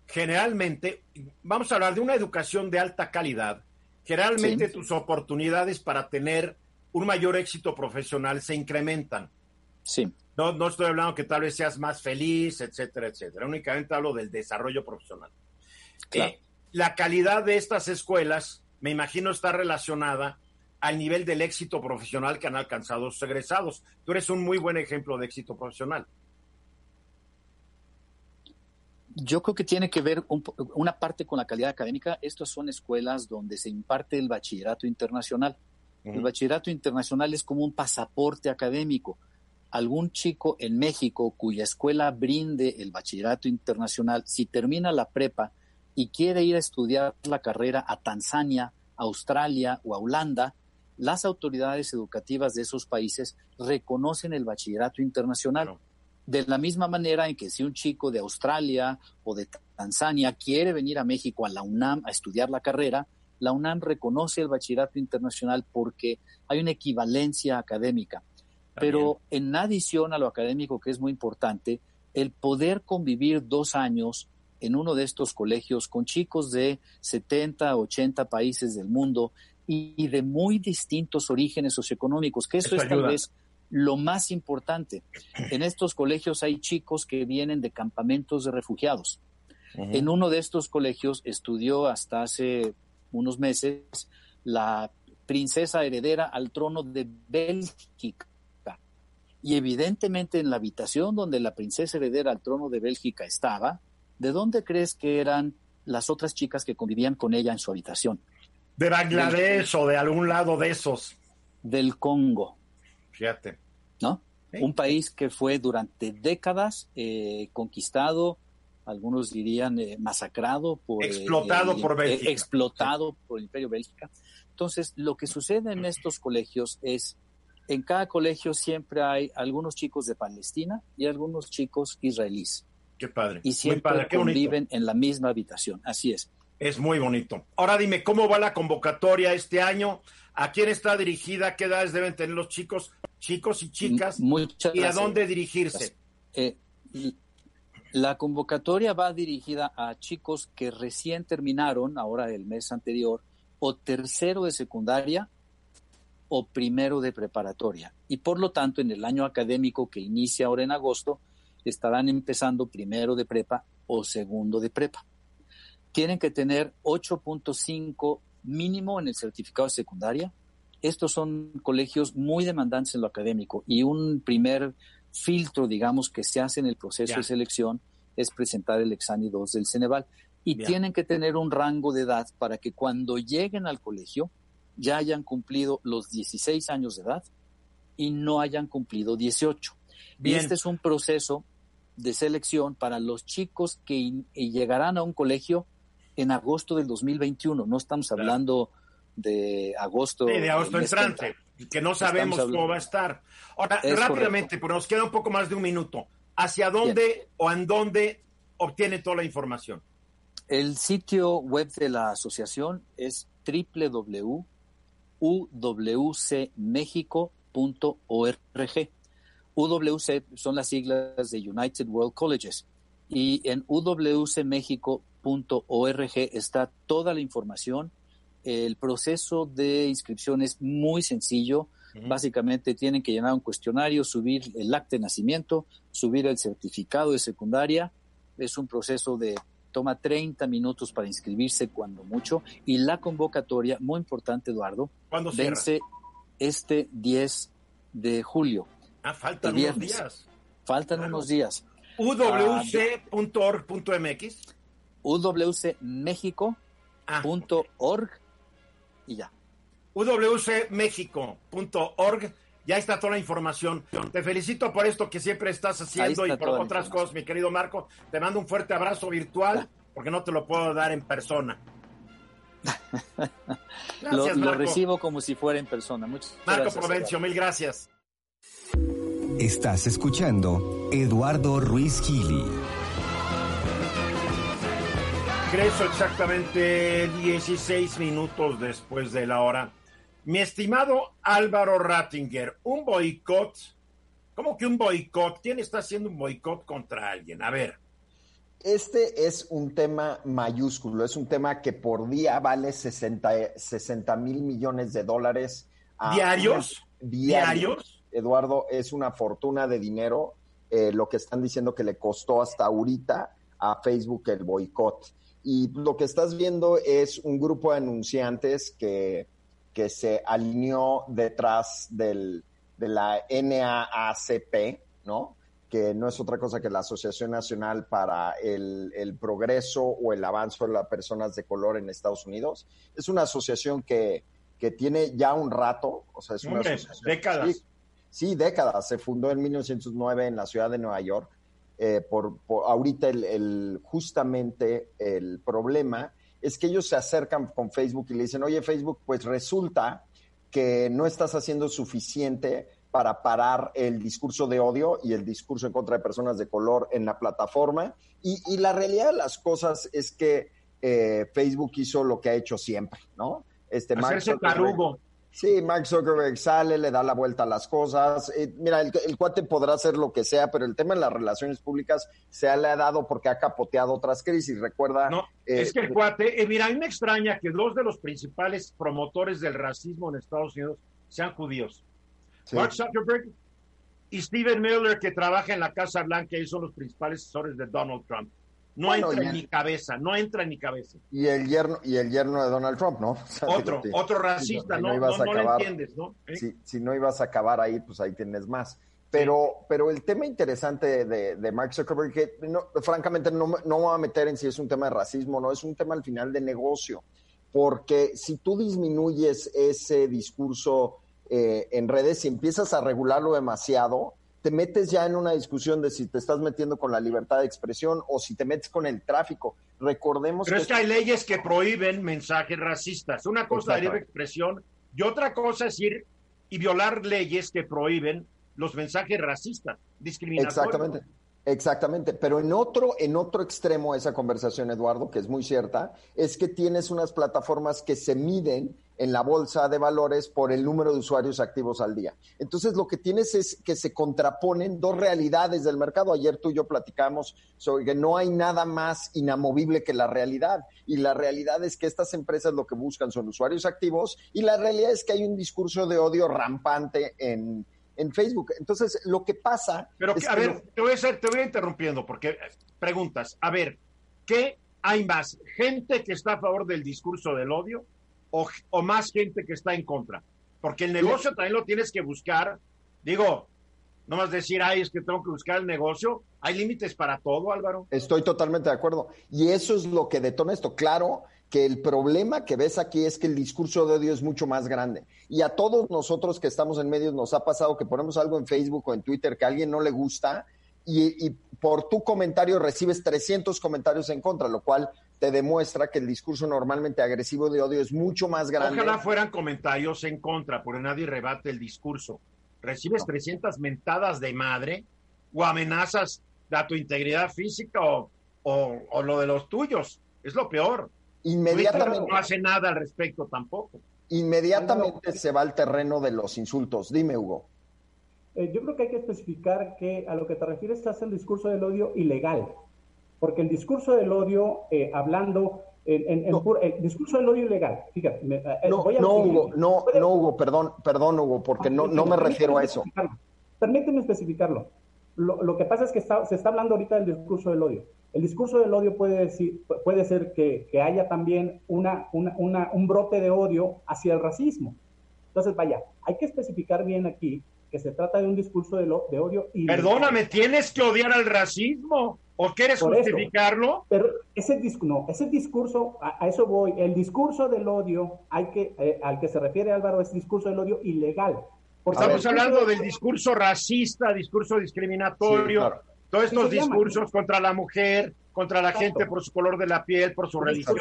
generalmente, vamos a hablar de una educación de alta calidad, generalmente tus oportunidades para tener un mayor éxito profesional se incrementan. Sí. No, no estoy hablando que tal vez seas más feliz, etcétera, etcétera. Únicamente hablo del desarrollo profesional. Eh, la calidad de estas escuelas, me imagino, está relacionada al nivel del éxito profesional que han alcanzado sus egresados. Tú eres un muy buen ejemplo de éxito profesional. Yo creo que tiene que ver una parte con la calidad académica. Estas son escuelas donde se imparte el bachillerato internacional. El bachillerato internacional es como un pasaporte académico algún chico en México cuya escuela brinde el bachillerato internacional, si termina la prepa y quiere ir a estudiar la carrera a Tanzania, Australia o a Holanda, las autoridades educativas de esos países reconocen el bachillerato internacional. De la misma manera en que si un chico de Australia o de Tanzania quiere venir a México a la UNAM a estudiar la carrera, la UNAM reconoce el bachillerato internacional porque hay una equivalencia académica. Pero en adición a lo académico, que es muy importante, el poder convivir dos años en uno de estos colegios con chicos de 70, 80 países del mundo y de muy distintos orígenes socioeconómicos, que eso, es tal vez lo más importante. En estos colegios hay chicos que vienen de campamentos de refugiados. En uno de estos colegios estudió hasta hace unos meses la princesa heredera al trono de Bélgica y evidentemente en la habitación donde la princesa heredera al trono de Bélgica estaba, ¿de dónde crees que eran las otras chicas que convivían con ella en su habitación? De Bangladesh o de algún lado de esos. Del Congo. Fíjate. ¿No? Un país que fue durante décadas eh, conquistado, algunos dirían eh, masacrado por... Eh, explotado por Bélgica. explotado por el imperio Bélgica. Entonces, lo que sucede en estos colegios es en cada colegio siempre hay algunos chicos de Palestina y algunos chicos israelíes. Qué padre. Y siempre conviven en la misma habitación. Así es. Es muy bonito. Ahora dime, ¿cómo va la convocatoria este año? ¿A quién está dirigida? ¿Qué edades deben tener los chicos, chicos y chicas? ¿Y a dónde dirigirse? Eh, la convocatoria va dirigida a chicos que recién terminaron, ahora el mes anterior, o tercero de secundaria o primero de preparatoria. Y por lo tanto, en el año académico que inicia ahora en agosto, estarán empezando primero de prepa o segundo de prepa. Tienen que tener 8.5 mínimo en el certificado de secundaria. Estos son colegios muy demandantes en lo académico y un primer filtro, digamos, que se hace en el proceso de selección es presentar el examen 2 del Ceneval. Y tienen que tener un rango de edad para que cuando lleguen al colegio ya hayan cumplido los 16 años de edad y no hayan cumplido 18. Y este es un proceso de selección para los chicos que llegarán a un colegio en agosto del 2021. No estamos hablando de agosto. de agosto entrante, que no sabemos cómo va a estar. Ahora, rápidamente, pero nos queda un poco más de un minuto. ¿Hacia dónde o en dónde obtiene toda la información? El sitio web de la asociación es www uwcmexico.org. UWC son las siglas de United World Colleges y en uwcmexico.org está toda la información. El proceso de inscripción es muy sencillo. Básicamente tienen que llenar un cuestionario, subir el acta de nacimiento, subir el certificado de secundaria. Es un proceso de toma 30 minutos para inscribirse cuando mucho y la convocatoria, muy importante Eduardo, vence este 10 de julio. Ah, faltan unos días. Faltan unos días. uwc.org.mx uwcmexico.org y ya. uwcmexico.org ya está toda la información. Te felicito por esto que siempre estás haciendo y por otras cosas, mi querido Marco. Te mando un fuerte abrazo virtual porque no te lo puedo dar en persona. lo, recibo como si fuera en persona. Muchas Marco Provencio, mil gracias. Estás escuchando Eduardo Ruiz Gili. Regreso exactamente 16 minutos después de la hora. Mi estimado Álvaro Rattinger, un boicot. ¿Cómo que un boicot? ¿Quién está haciendo un boicot contra alguien? A ver. Este es un tema mayúsculo, es un tema que por día vale 60 mil millones de dólares. ¿Diarios? ¿Diarios? Eduardo, es una fortuna de dinero eh, lo que están diciendo que le costó hasta ahorita a Facebook el boicot. Y lo que estás viendo es un grupo de anunciantes que, que se alineó detrás del, de la NAACP, ¿no? que no es otra cosa que la Asociación Nacional para el, el, Progreso o el Avance de las Personas de Color en Estados Unidos. Es una asociación que, que tiene ya un rato, o sea, es una décadas. Sí, sí, décadas. Se fundó en 1909 en la ciudad de Nueva York eh, por, ahorita el, justamente el problema es que ellos se acercan con Facebook y le dicen, oye Facebook, pues resulta que no estás haciendo suficiente para parar el discurso de odio y el discurso en contra de personas de color en la plataforma. Y, la realidad de las cosas es que eh, Facebook hizo lo que ha hecho siempre, ¿no? Este, Hacerse tarugo. Sí, Mark Zuckerberg sale, le da la vuelta a las cosas. Eh, mira, el, cuate podrá hacer lo que sea, pero el tema de las relaciones públicas se le ha dado porque ha capoteado otras crisis. Recuerda. No, eh, es que el cuate, eh, mira, a mí me extraña que dos de los principales promotores del racismo en Estados Unidos sean judíos. Mark Zuckerberg y Steven Miller, que trabaja en la Casa Blanca y son los principales asesores de Donald Trump. No entra en mi cabeza, no entra en mi cabeza. Y el yerno, y el yerno de Donald Trump, ¿no? otro, otro racista, no, no, no, lo entiendes, ¿no? ¿Eh? Si, no ibas a acabar ahí, pues ahí tienes más. Pero, pero el tema interesante de, de Mark Zuckerberg, que francamente no, no me voy a meter en si es un tema de racismo, no, es un tema al final de negocio. Porque si tú disminuyes ese discurso eh, en redes, y empiezas a regularlo demasiado, te metes ya en una discusión de si te estás metiendo con la libertad de expresión o si te metes con el tráfico. Recordemos Pero es que hay leyes que prohíben mensajes racistas. Una cosa es la libre expresión y otra cosa es ir y violar leyes que prohíben los mensajes racistas, discriminatorios. Exactamente. Exactamente, pero en otro, en otro extremo esa conversación, Eduardo, que es muy cierta, es que tienes unas plataformas que se miden en la bolsa de valores por el número de usuarios activos al día. Entonces, lo que tienes es que se contraponen dos realidades del mercado. Ayer tú y yo platicamos sobre que no hay nada más inamovible que la realidad. Y la realidad es que estas empresas lo que buscan son usuarios activos y la realidad es que hay un discurso de odio rampante en, en Facebook. Entonces, lo que pasa. Pero, a ver, te, voy a te voy interrumpiendo porque preguntas. A ver, ¿qué hay más? ¿Gente que está a favor del discurso del odio o, más gente que está en contra? Porque el negocio también lo tienes que buscar. Digo, no más decir, ay, es que tengo que buscar el negocio. Hay límites para todo, Álvaro. Estoy totalmente de acuerdo. Y eso es lo que detona esto. Claro que el problema que ves aquí es que el discurso de odio es mucho más grande. Y a todos nosotros que estamos en medios nos ha pasado que ponemos algo en Facebook o en Twitter que a alguien no le gusta y, por tu comentario recibes 300 comentarios en contra, lo cual te demuestra que el discurso normalmente agresivo de odio es mucho más grande. Ojalá fueran comentarios en contra, porque nadie rebate el discurso. Recibes 300 mentadas de madre o amenazas a tu integridad física o, o lo de los tuyos. Es lo peor. Inmediatamente. No hace nada al respecto tampoco. Inmediatamente se va al terreno de los insultos. Dime, Hugo. Eh, yo creo que hay que especificar que a lo que te refieres es el discurso del odio ilegal. Porque el discurso del odio, eh, hablando en, el discurso del odio ilegal, fíjate, eh, no, no, Hugo, no, no, Hugo, perdón, perdón, Hugo, porque no, no me refiero a eso. Permíteme especificarlo. Lo, lo, que pasa es que se está hablando ahorita del discurso del odio. El discurso del odio puede, decir, puede ser que, haya también una, un brote de odio hacia el racismo. Entonces, vaya, hay que especificar bien aquí que se trata de un discurso de, de odio. Y Perdóname, ¿tienes que odiar al racismo? ¿O quieres justificarlo? pero ese, no, ese discurso, a, eso voy, el discurso del odio hay que, eh, al que se refiere Álvaro es discurso del odio ilegal. Estamos hablando del discurso racista, discurso discriminatorio, todos estos discursos contra la mujer, contra la gente por su color de la piel, por su religión,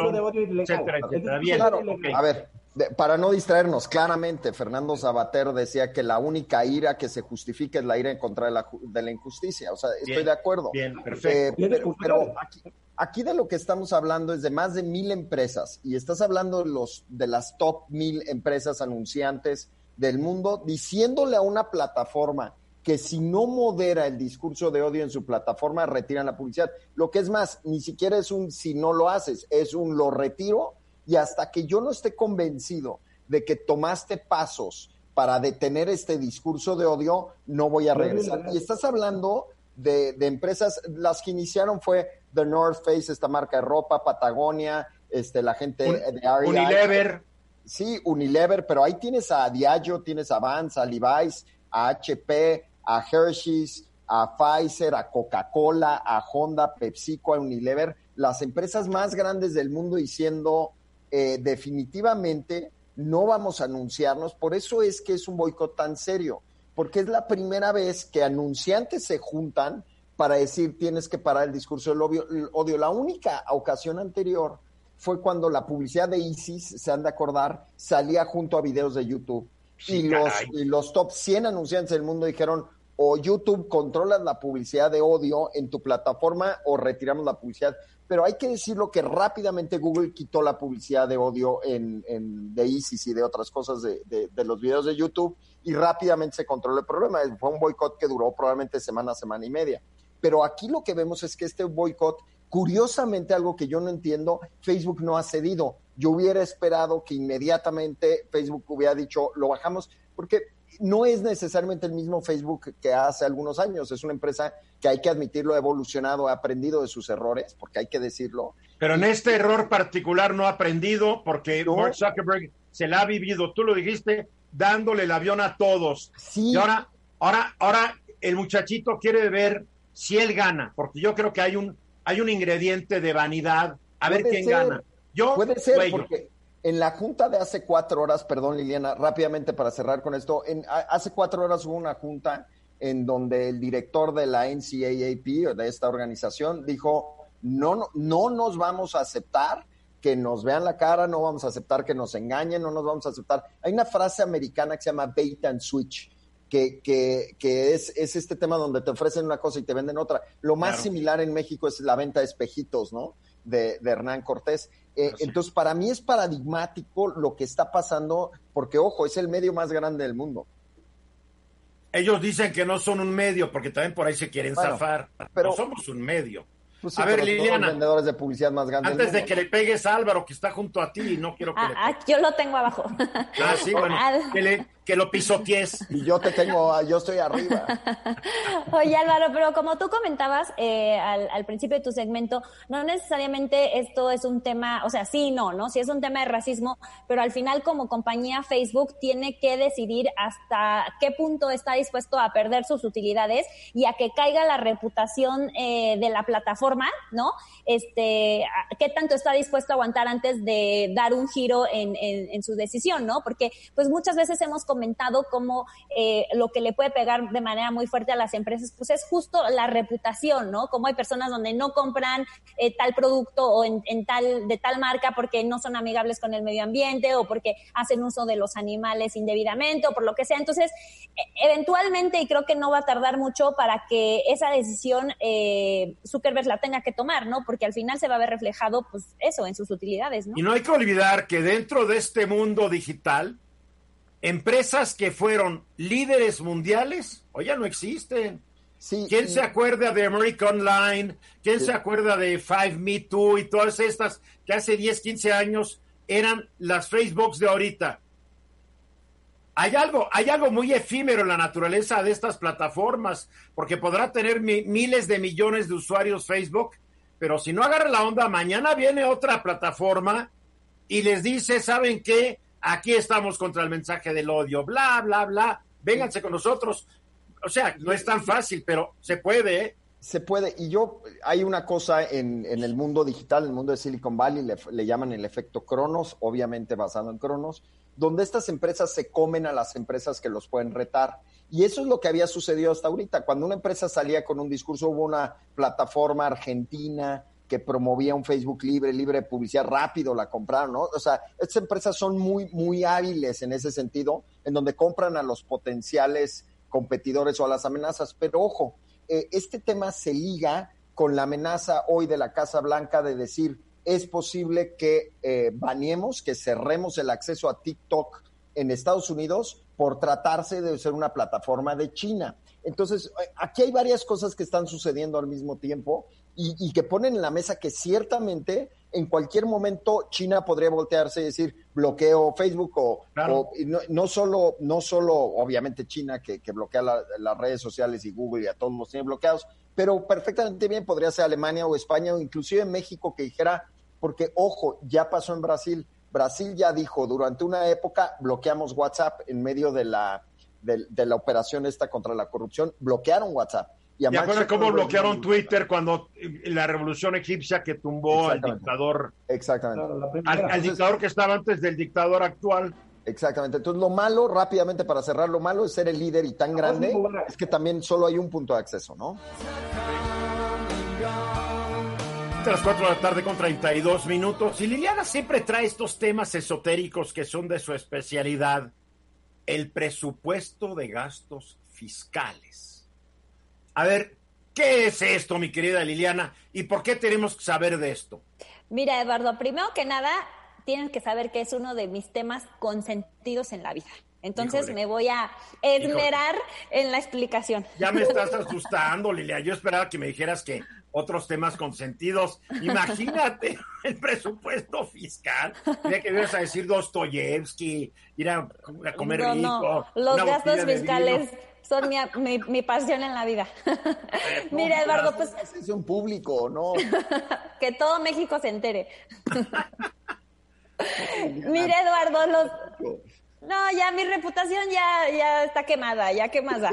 etcétera, etcétera. Bien, A ver, para no distraernos, claramente, Fernando Sabater decía que la única ira que se justifica es la ira en contra de la, de la injusticia. O sea, estoy de acuerdo. Bien, perfecto. Eh, pero, aquí, de lo que estamos hablando es de más de mil empresas y estás hablando de, los, de las top mil empresas anunciantes del mundo diciéndole a una plataforma que si no modera el discurso de odio en su plataforma, retiran la publicidad. Lo que es más, ni siquiera es un si no lo haces, es un lo retiro y hasta que yo no esté convencido de que tomaste pasos para detener este discurso de odio, no voy a regresar. Y estás hablando de, empresas, las que iniciaron fue The North Face, esta marca de ropa, Patagonia, este, la gente de Aria. Unilever. Sí, Unilever, pero ahí tienes a Diageo, tienes a Vans, a Levi's, a HP, a Hershey's, a Pfizer, a Coca-Cola, a Honda, PepsiCo, a Unilever, las empresas más grandes del mundo diciendo eh, definitivamente no vamos a anunciarnos. Por eso es que es un boicot tan serio, porque es la primera vez que anunciantes se juntan para decir tienes que parar el discurso del odio. La única ocasión anterior fue cuando la publicidad de ISIS, se han de acordar, salía junto a videos de YouTube. y, los, y los top 100 anunciantes del mundo dijeron, o YouTube controlas la publicidad de odio en tu plataforma o retiramos la publicidad. Pero hay que decirlo que rápidamente Google quitó la publicidad de odio en, de ISIS y de otras cosas de, de, los videos de YouTube y rápidamente se controló el problema. Fue un boicot que duró probablemente semana, semana y media. Pero aquí lo que vemos es que este boicot, curiosamente algo que yo no entiendo, Facebook no ha cedido. Yo hubiera esperado que inmediatamente Facebook hubiera dicho, lo bajamos, porque no es necesariamente el mismo Facebook que hace algunos años. Es una empresa que hay que admitirlo, ha evolucionado, ha aprendido de sus errores, porque hay que decirlo. Pero en este error particular no ha aprendido porque Mark Zuckerberg se la ha vivido, tú lo dijiste, dándole el avión a todos. Sí. Y ahora, ahora, ahora el muchachito quiere ver si él gana, porque yo creo que hay un, hay un ingrediente de vanidad. A ver quién gana. Yo, Puede ser, porque en la junta de hace cuatro horas, perdón Liliana, rápidamente para cerrar con esto, en, hace cuatro horas hubo una junta en donde el director de la NCAAP, de esta organización, dijo, no, no, no nos vamos a aceptar que nos vean la cara, no vamos a aceptar que nos engañen, no nos vamos a aceptar. Hay una frase americana que se llama bait and switch, que, que, que es, es, este tema donde te ofrecen una cosa y te venden otra. Lo más similar en México es la venta de espejitos, ¿no? De, de Hernán Cortés. Eh, entonces, para mí es paradigmático lo que está pasando, porque, ojo, es el medio más grande del mundo. Ellos dicen que no son un medio, porque también por ahí se quieren zafar. Pero somos un medio. Pues a ver, Liliana. vendedores de publicidad más grandes. Antes de que le pegues a Álvaro, que está junto a ti, no quiero que ah, ah, yo lo tengo abajo. Ah, sí, bueno. que, le, que lo pisotees. Y yo te tengo, yo estoy arriba. Oye, Álvaro, pero como tú comentabas eh, al, al, principio de tu segmento, no necesariamente esto es un tema, o sea, sí, no, ¿no? Sí es un tema de racismo, pero al final como compañía Facebook tiene que decidir hasta qué punto está dispuesto a perder sus utilidades y a que caiga la reputación eh, de la plataforma, ¿no? Este, qué tanto está dispuesto a aguantar antes de dar un giro en su decisión, ¿no? Porque pues muchas veces hemos comentado cómo eh, lo que le puede pegar de manera muy fuerte a las empresas, pues es justo la reputación, ¿no? Como hay personas donde no compran eh, tal producto o en, tal, de tal marca porque no son amigables con el medio ambiente o porque hacen uso de los animales indebidamente o por lo que sea. Entonces, e, eventualmente, y creo que no va a tardar mucho para que esa decisión eh, Zuckerberg la tenga que tomar, ¿no? Porque al final se va a ver reflejado, pues eso, en sus utilidades, ¿no? Y no hay que olvidar que dentro de este mundo digital, empresas que fueron líderes mundiales hoy ya no existen. ¿Quién se acuerda de American Online? ¿Quién se acuerda de Five Me Too y todas estas que hace 10, 15 años eran las Facebooks de ahorita? Hay algo, hay algo muy efímero en la naturaleza de estas plataformas, porque podrá tener miles de millones de usuarios Facebook, pero si no agarra la onda, mañana viene otra plataforma y les dice, ¿saben qué? aquí estamos contra el mensaje del odio, bla, bla, bla, vénganse con nosotros. O sea, no es tan fácil, pero se puede. ¿eh? Se puede. Y yo, hay una cosa en, en, el mundo digital, en el mundo de Silicon Valley, le, le, llaman el efecto Cronos, obviamente basado en Cronos, donde estas empresas se comen a las empresas que los pueden retar. Y eso es lo que había sucedido hasta ahorita. Cuando una empresa salía con un discurso, hubo una plataforma argentina que promovía un Facebook libre, libre de publicidad, rápido la compraron, ¿no? O sea, estas empresas son muy, muy hábiles en ese sentido, en donde compran a los potenciales competidores o a las amenazas. Pero ojo, eh, este tema se liga con la amenaza hoy de la Casa Blanca de decir, es posible que eh, baneemos, que cerremos el acceso a TikTok en Estados Unidos por tratarse de ser una plataforma de China. Entonces, eh, aquí hay varias cosas que están sucediendo al mismo tiempo y, que ponen en la mesa que ciertamente en cualquier momento China podría voltearse y decir bloqueo Facebook o, no, solo, no solo obviamente China que, bloquea las redes sociales y Google y a todos los tiene bloqueados, pero perfectamente bien podría ser Alemania o España o inclusive México que dijera, porque ojo, ya pasó en Brasil, Brasil ya dijo durante una época bloqueamos WhatsApp en medio de la, de la operación esta contra la corrupción, bloquearon WhatsApp y acuerdas cómo bloquearon Twitter cuando la revolución egipcia que tumbó al dictador? Exactamente. al, dictador que estaba antes del dictador actual. Exactamente. Entonces, lo malo, rápidamente para cerrar, lo malo es ser el líder y tan grande, es que también solo hay un punto de acceso, ¿no? A las 4 de la tarde con 32 minutos. Y Liliana siempre trae estos temas esotéricos que son de su especialidad. El presupuesto de gastos fiscales a ver, ¿qué es esto, mi querida Liliana? ¿Y por qué tenemos que saber de esto? Mira, Eduardo, primero que nada, tienes que saber que es uno de mis temas consentidos en la vida. Entonces me voy a esmerar en la explicación. Ya me estás asustando, Liliana. Yo esperaba que me dijeras que otros temas consentidos. Imagínate el presupuesto fiscal. Mira que ibas a decir Dostoyevsky, ir a, comer rico. No. Los gastos fiscales son mi, mi, pasión en la vida. Mira, Eduardo, pues... Es un público, ¿no? que todo México se entere. Mira, Eduardo, los... No, ya mi reputación ya, ya está quemada, ya quemada.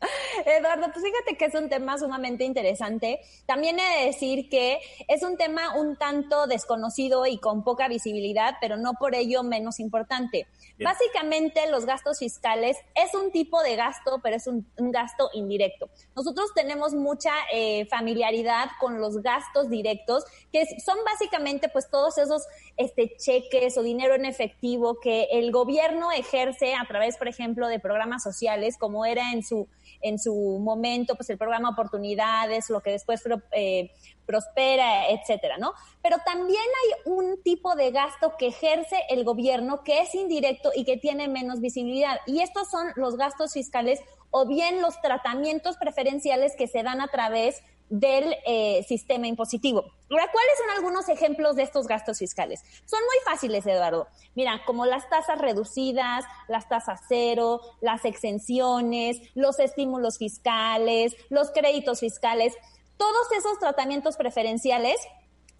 Eduardo, pues fíjate que es un tema sumamente interesante. También he de decir que es un tema un tanto desconocido y con poca visibilidad, pero no por ello menos importante. Básicamente, los gastos fiscales es un tipo de gasto, pero es un, gasto indirecto. Nosotros tenemos mucha eh, familiaridad con los gastos directos, que son básicamente pues todos esos este, cheques o dinero en efectivo que el gobierno ejerce a través, por ejemplo, de programas sociales, como era en su en su momento, pues el programa Oportunidades, lo que después eh, prospera, etcétera, ¿no? Pero también hay un tipo de gasto que ejerce el gobierno que es indirecto y que tiene menos visibilidad. Y estos son los gastos fiscales o bien los tratamientos preferenciales que se dan a través del eh, sistema impositivo. Ahora, ¿cuáles son algunos ejemplos de estos gastos fiscales? Son muy fáciles, Eduardo. Mira, como las tasas reducidas, las tasas cero, las exenciones, los estímulos fiscales, los créditos fiscales, todos esos tratamientos preferenciales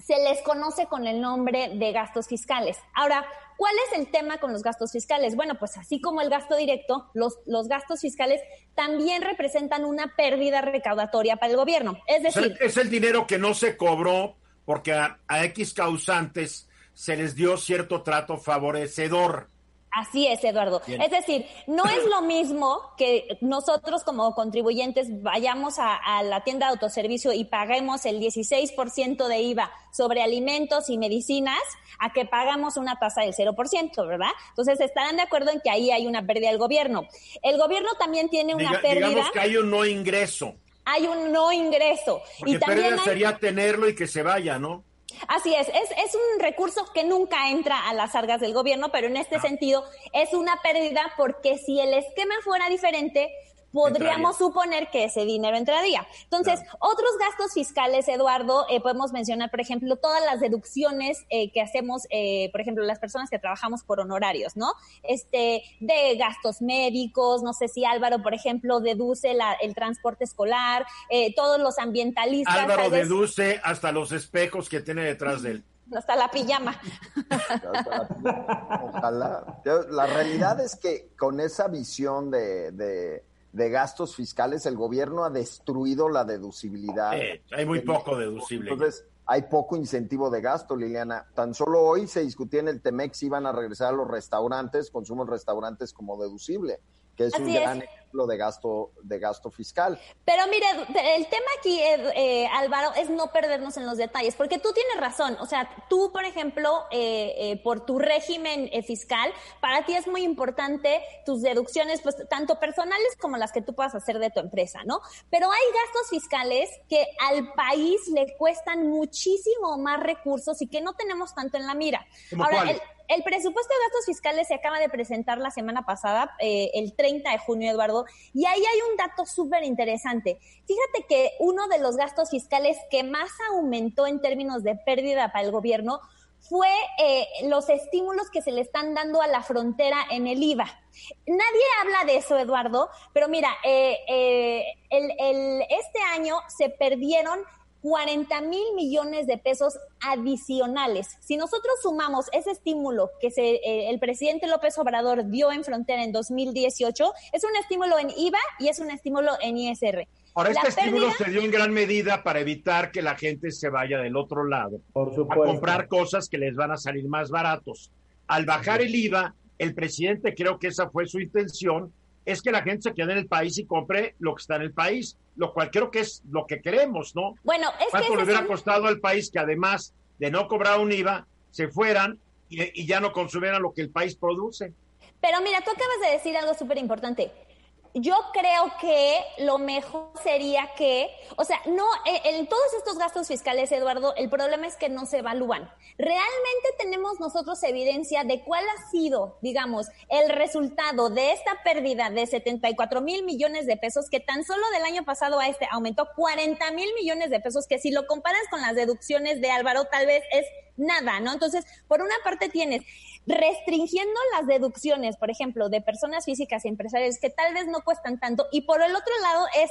se les conoce con el nombre de gastos fiscales. Ahora, ¿cuál es el tema con los gastos fiscales? Bueno, pues así como el gasto directo, los, los gastos fiscales también representan una pérdida recaudatoria para el gobierno. Es decir... Es el dinero que no se cobró porque a, a X causantes se les dio cierto trato favorecedor. Así es, Eduardo. Es decir, no es lo mismo que nosotros como contribuyentes vayamos a, la tienda de autoservicio y paguemos el 16% de IVA sobre alimentos y medicinas a que pagamos una tasa del 0%, ¿verdad? Entonces estarán de acuerdo en que ahí hay una pérdida del gobierno. El gobierno también tiene una pérdida. Digamos que hay un no ingreso. Hay un no ingreso. y también sería tenerlo y que se vaya, ¿no? Así es, es, un recurso que nunca entra a las argas del gobierno, pero en este sentido es una pérdida porque si el esquema fuera diferente, podríamos suponer que ese dinero entraría. Entonces, otros gastos fiscales, Eduardo, eh, podemos mencionar, por ejemplo, todas las deducciones eh, que hacemos, eh, por ejemplo, las personas que trabajamos por honorarios, ¿no? Este, de gastos médicos, no sé si Álvaro, por ejemplo, deduce el transporte escolar, todos los ambientalistas. Álvaro deduce hasta los espejos que tiene detrás de él hasta la pijama. Ojalá. La realidad es que con esa visión de, de gastos fiscales, el gobierno ha destruido la deducibilidad. hay muy poco deducible. Entonces, hay poco incentivo de gasto, Liliana. Tan solo hoy se discutía en el TEMEX si iban a regresar a los restaurantes, consumo en restaurantes como deducible. que es un gran ejemplo de gasto, de gasto fiscal. Pero mire, el tema aquí, eh, eh, Álvaro, es no perdernos en los detalles, porque tú tienes razón. O sea, tú, por ejemplo, eh, por tu régimen fiscal, para ti es muy importante tus deducciones, pues tanto personales como las que tú puedas hacer de tu empresa, ¿no? Pero hay gastos fiscales que al país le cuestan muchísimo más recursos y que no tenemos tanto en la mira. Ahora, el, el presupuesto de gastos fiscales se acaba de presentar la semana pasada, eh, el 30 de junio, Eduardo, y ahí hay un dato súper interesante. Fíjate que uno de los gastos fiscales que más aumentó en términos de pérdida para el gobierno fue eh, los estímulos que se le están dando a la frontera en el IVA. Nadie habla de eso, Eduardo, pero mira, eh, el, este año se perdieron 40 mil millones de pesos adicionales. Si nosotros sumamos ese estímulo que se, eh, el presidente López Obrador dio en frontera en 2018, es un estímulo en IVA y es un estímulo en ISR. Ahora, este estímulo se dio en gran medida para evitar que la gente se vaya del otro lado a comprar cosas que les van a salir más baratos. Al bajar el IVA, el presidente creo que esa fue su intención, es que la gente se quede en el país y compre lo que está en el país, lo cual creo que es lo que queremos, ¿no? Bueno, es ¿Cuánto le hubiera costado al país que además de no cobrar un IVA, se fueran y, y ya no consumieran lo que el país produce? Pero mira, tú acabas de decir algo súper importante yo creo que lo mejor sería que, o sea, no, eh, en todos estos gastos fiscales, Eduardo, el problema es que no se evalúan. Realmente tenemos nosotros evidencia de cuál ha sido, digamos, el resultado de esta pérdida de 74 mil millones de pesos, que tan solo del año pasado a este aumentó 40 mil millones de pesos, que si lo comparas con las deducciones de Álvaro, tal vez es nada, ¿no? Entonces, por una parte tienes restringiendo las deducciones, por ejemplo, de personas físicas y empresariales que tal vez no cuestan tanto, y por el otro lado es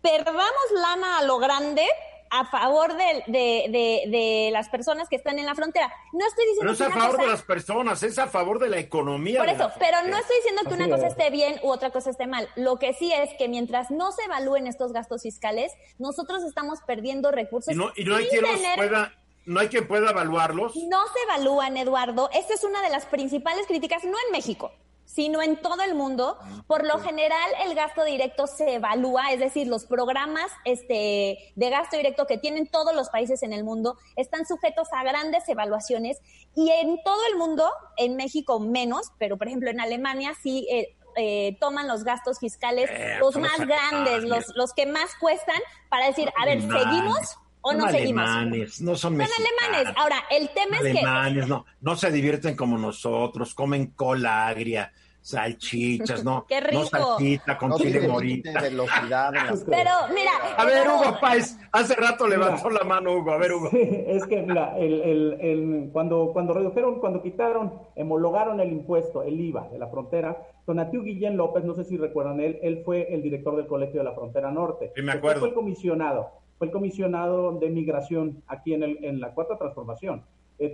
perdamos lana a lo grande a favor de, de, de, las personas que están en la frontera. No estoy diciendo no es a favor de las personas, es a favor de la economía. Por eso, pero no estoy diciendo que una cosa esté bien u otra cosa esté mal. Lo que sí es que mientras no se evalúen estos gastos fiscales, nosotros estamos perdiendo recursos. Y no, y no hay quien los pueda ¿No hay quien pueda evaluarlos? No se evalúan, Eduardo. Esta es una de las principales críticas, no en México, sino en todo el mundo. Ah, Por lo general, el gasto directo se evalúa, es decir, los programas este, de gasto directo que tienen todos los países en el mundo están sujetos a grandes evaluaciones y en todo el mundo, en México menos, pero por ejemplo en Alemania sí eh, eh, toman los gastos fiscales, eh, los más grandes, los, los que más cuestan, para decir, a ver, ¿seguimos? ¿O no alemanes, no son mexicanos. Son alemanes. Ahora, el tema es que... Alemanes, no, no se divierten como nosotros, comen cola agria, salchichas, ¿no? Qué rico. No salchita con chile morita. velocidad Pero, mira... A ver, Hugo Páez, hace rato levantó la mano, Hugo. A ver, Hugo. es que, mira, el, el, el, cuando, cuando redujeron, cuando quitaron, homologaron el impuesto, el IVA de la frontera, Donatiu Guillén López, no sé si recuerdan, él, él fue el director del Colegio de la Frontera Norte. Sí, me acuerdo. fue el comisionado fue el comisionado de migración aquí en, el, en la Cuarta Transformación. Eh,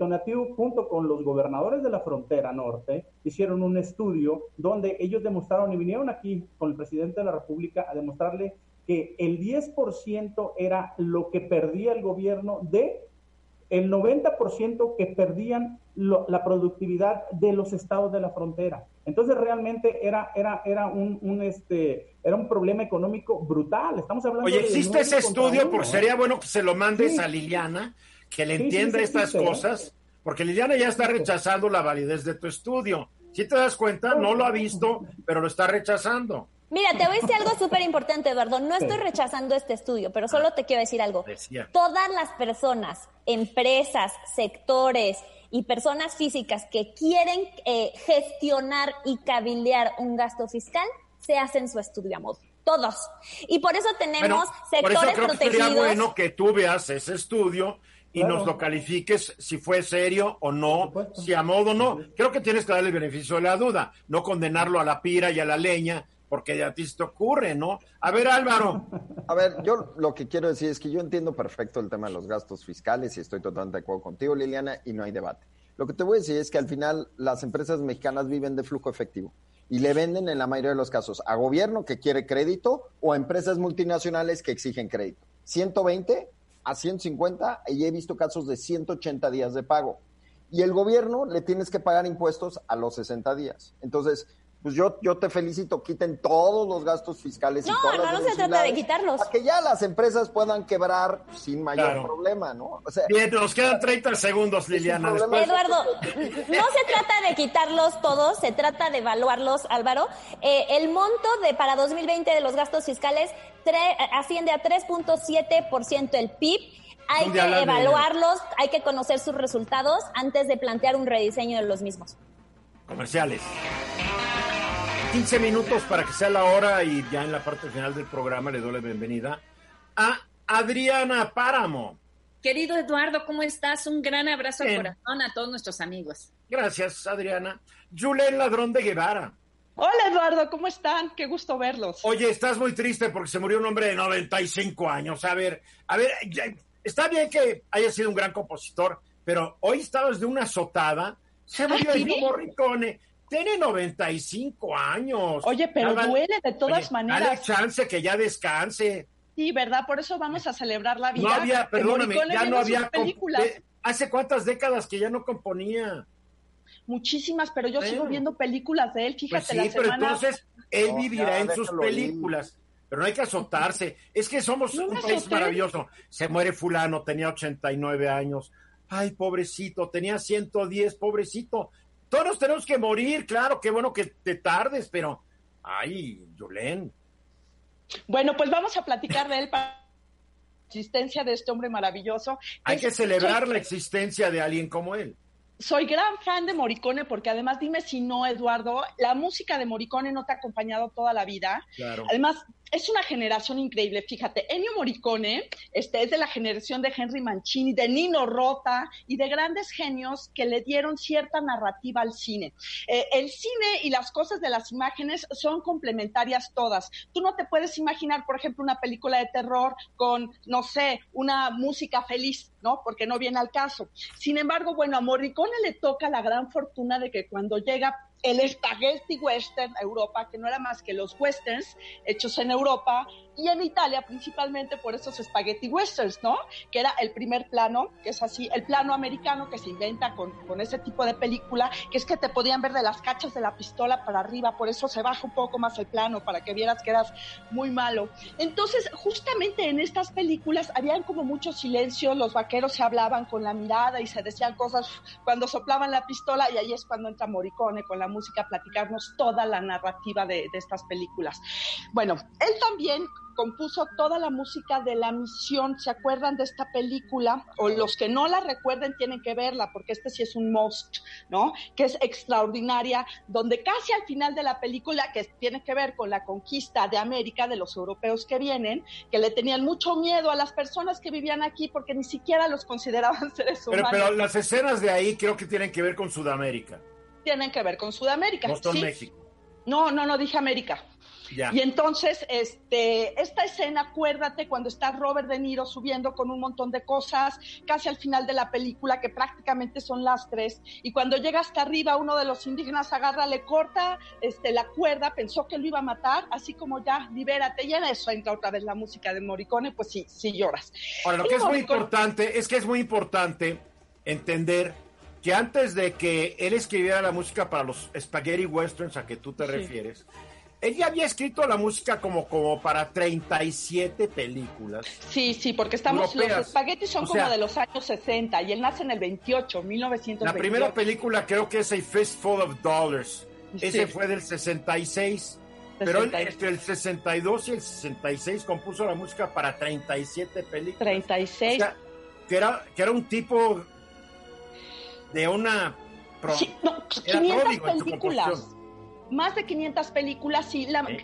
junto con los gobernadores de la frontera norte, hicieron un estudio donde ellos demostraron y vinieron aquí con el presidente de la República a demostrarle que el 10% era lo que perdía el gobierno de el 90% que perdían la productividad de los estados de la frontera. Entonces realmente era, era, era un, un este, era un problema económico brutal. Estamos hablando Oye, ¿existe ese estudio? Porque ¿eh? sería bueno que se lo mandes a Liliana, que le entienda estas cosas, porque Liliana ya está rechazando la validez de tu estudio. Si te das cuenta, no lo ha visto, pero lo está rechazando. Mira, te voy a decir algo súper importante, Eduardo. No estoy rechazando este estudio, pero solo te quiero decir algo. Todas las personas, empresas, sectores y personas físicas que quieren eh, gestionar y cabildear un gasto fiscal se hacen su estudio a modo. Todos. Y por eso tenemos sectores por eso creo Que sería bueno que tú veas ese estudio y nos lo califiques si fue serio o no, si a modo o no. Creo que tienes que darle el beneficio de la duda, no condenarlo a la pira y a la leña, porque a ti se te ocurre, ¿no? A ver, Álvaro. A ver, yo lo que quiero decir es que yo entiendo perfecto el tema de los gastos fiscales y estoy totalmente de acuerdo contigo, Liliana, y no hay debate. Lo que te voy a decir es que al final las empresas mexicanas viven de flujo efectivo y le venden en la mayoría de los casos a gobierno que quiere crédito o a empresas multinacionales que exigen crédito. 120 a 150 y he visto casos de 180 días de pago. Y el gobierno le tienes que pagar impuestos a los 60 días. Entonces, pues yo, yo te felicito, quiten todos los gastos fiscales. No, y todas no, las no se trata de quitarlos. Para que ya las empresas puedan quebrar sin mayor Claro. problema, ¿no? O sea, Bien, nos quedan 30 segundos, Liliana. Eduardo, no se trata de quitarlos todos, se trata de evaluarlos, Álvaro. Eh, el monto de para 2020 de los gastos fiscales tre- asciende a 3.7% el PIB. Hay ¿Dónde que de- evaluarlos, hay que conocer sus resultados antes de plantear un rediseño de los mismos. comerciales. 15 minutos para que sea la hora y ya en la parte final del programa le doy la bienvenida a Adriana Páramo. Querido Eduardo, ¿cómo estás? Un gran abrazo al corazón a todos nuestros amigos. Gracias, Adriana. Julen Ladrón de Guevara. Hola Eduardo, ¿cómo están? Qué gusto verlos. Oye, estás muy triste porque se murió un hombre de 95 años. A ver, a ver, ya- está bien que haya sido un gran compositor, pero hoy estabas de una azotada. Se murió ¿Ah, el sí? Morricone. Tiene 95 años. Oye, pero Ya duele de todas oye, maneras. Dale chance que ya descanse. Sí, ¿verdad? Por eso vamos a celebrar la vida. No había, perdóname, ya no había. películas. de- ¿Hace cuántas décadas que ya no componía? Muchísimas, pero yo sigo viendo películas de él. Pues Fíjate, sí, la pero entonces él No, vivirá ya, en sus ir. películas. Pero no hay que azotarse. Es que somos No un país azoté. maravilloso. Se muere fulano, tenía 89 años. Ay, pobrecito, tenía 110, pobrecito. Todos tenemos que morir, claro, qué bueno que te tardes, pero... Ay, Yulén. Bueno, pues vamos a platicar de él para la existencia de este hombre maravilloso. Hay Es- que celebrar soy- la existencia de alguien como él. soy gran fan de Morricone porque además, dime si no, Eduardo, la música de Morricone no te ha acompañado toda la vida. Claro. Además, es una generación increíble. Fíjate, Ennio Morricone este, es de la generación de Henry Mancini, de Nino Rota y de grandes genios que le dieron cierta narrativa al cine. Eh, el cine y las cosas de las imágenes son complementarias todas. Tú no te puedes imaginar, por ejemplo, una película de terror con, no sé, una música feliz, ¿no? Porque no viene al caso. Sin embargo, bueno, a Morricone le toca la gran fortuna de que cuando llega el spaghetti western a Europa, que no era más que los westerns hechos en Europa y en Italia principalmente por esos spaghetti westerns, ¿no? Que era el primer plano, que es así, el plano americano que se inventa con, con ese tipo de película, que es que te podían ver de las cachas de la pistola para arriba, por eso se baja un poco más el plano, para que vieras que eras muy malo. Entonces, justamente en estas películas habían como mucho silencio, los vaqueros se hablaban con la mirada y se decían cosas cuando soplaban la pistola y ahí es cuando entra Morricone con la música a platicarnos toda la narrativa de, de estas películas. Bueno, él también compuso toda la música de La Misión. ¿Se acuerdan de esta película? O los que no la recuerden tienen que verla, porque este sí es un must, ¿no? Que es extraordinaria, donde casi al final de la película, que tiene que ver con la conquista de América, de los europeos que vienen, que le tenían mucho miedo a las personas que vivían aquí porque ni siquiera los consideraban seres Pero, humanos. pero las escenas de ahí creo que tienen que ver con Sudamérica, Tienen que ver con Sudamérica. no son ¿sí? México. No, no, no, dije América. Ya. Y entonces, este, esta escena, acuérdate cuando está Robert De Niro subiendo con un montón de cosas, casi al final de la película, que prácticamente son las tres, y cuando llega hasta arriba, uno de los indígenas agarra, le corta este, la cuerda, pensó que lo iba a matar, así como ya, libérate, y en eso entra otra vez la música de Morricone, pues sí, sí lloras. Ahora, lo Y que es muy importante es que es muy importante entender que antes de que él escribiera la música para los spaghetti westerns a que tú te refieres, él ya había escrito la música como, como para 37 películas. Sí, sí, porque estamos, Europeas. los espaguetis son O como sea, de los años 60, y él nace en el 28, La 1928. primera película creo que es A Fistful of Dollars. Ese Sí. fue del 66. Pero él, 66. entre el 62 y el 66 compuso la música para 37 películas. 36. O sea, que era, que era un tipo de una... pro- Sí, no, era 500 pródigo en su películas. Más de 500 películas, sí. La, Sí.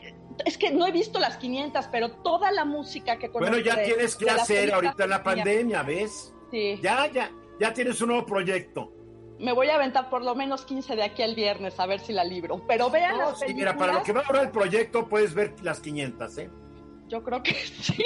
Es que no he visto las 500, pero toda la música que conozco. Bueno, ya de- tienes que hacer ahorita en la pandemia, ¿ves? Sí. Ya, ya, ya tienes un nuevo proyecto. Me voy a aventar por lo menos 15 de aquí al viernes a ver si la libro. Pero vean No, las sí, películas. mira, para lo que va a durar el proyecto puedes ver las 500, ¿eh? Yo creo que sí.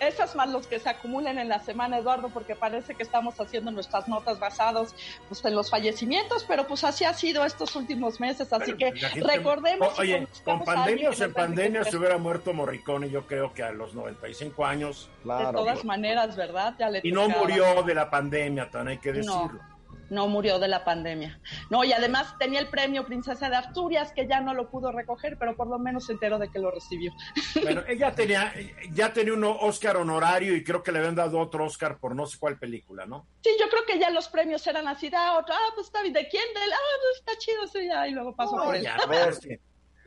Esas más los que se acumulen en la semana, Eduardo, porque parece que estamos haciendo nuestras notas basados pues, en los fallecimientos, pero pues así ha sido estos últimos meses, así que pues, gente- recordemos. O- Oye, con pandemia o que sin pandemia que se hubiera muerto Morricone, yo creo que a los 95 años. De todas maneras, ¿verdad? Ya le Y no murió de la pandemia, también hay que decirlo. no murió de la pandemia. No, y además tenía el premio Princesa de Asturias, que ya no lo pudo recoger, pero por lo menos se enteró de que lo recibió. Bueno, ella tenía, ya tenía un Oscar honorario y creo que le habían dado otro Oscar por no sé cuál película, ¿no? Sí, yo creo que ya los premios eran así, ah, otro, ah, pues está bien, ¿de quién? Del, ah, pues está chido, sí, ya, y luego pasó por él. A ver,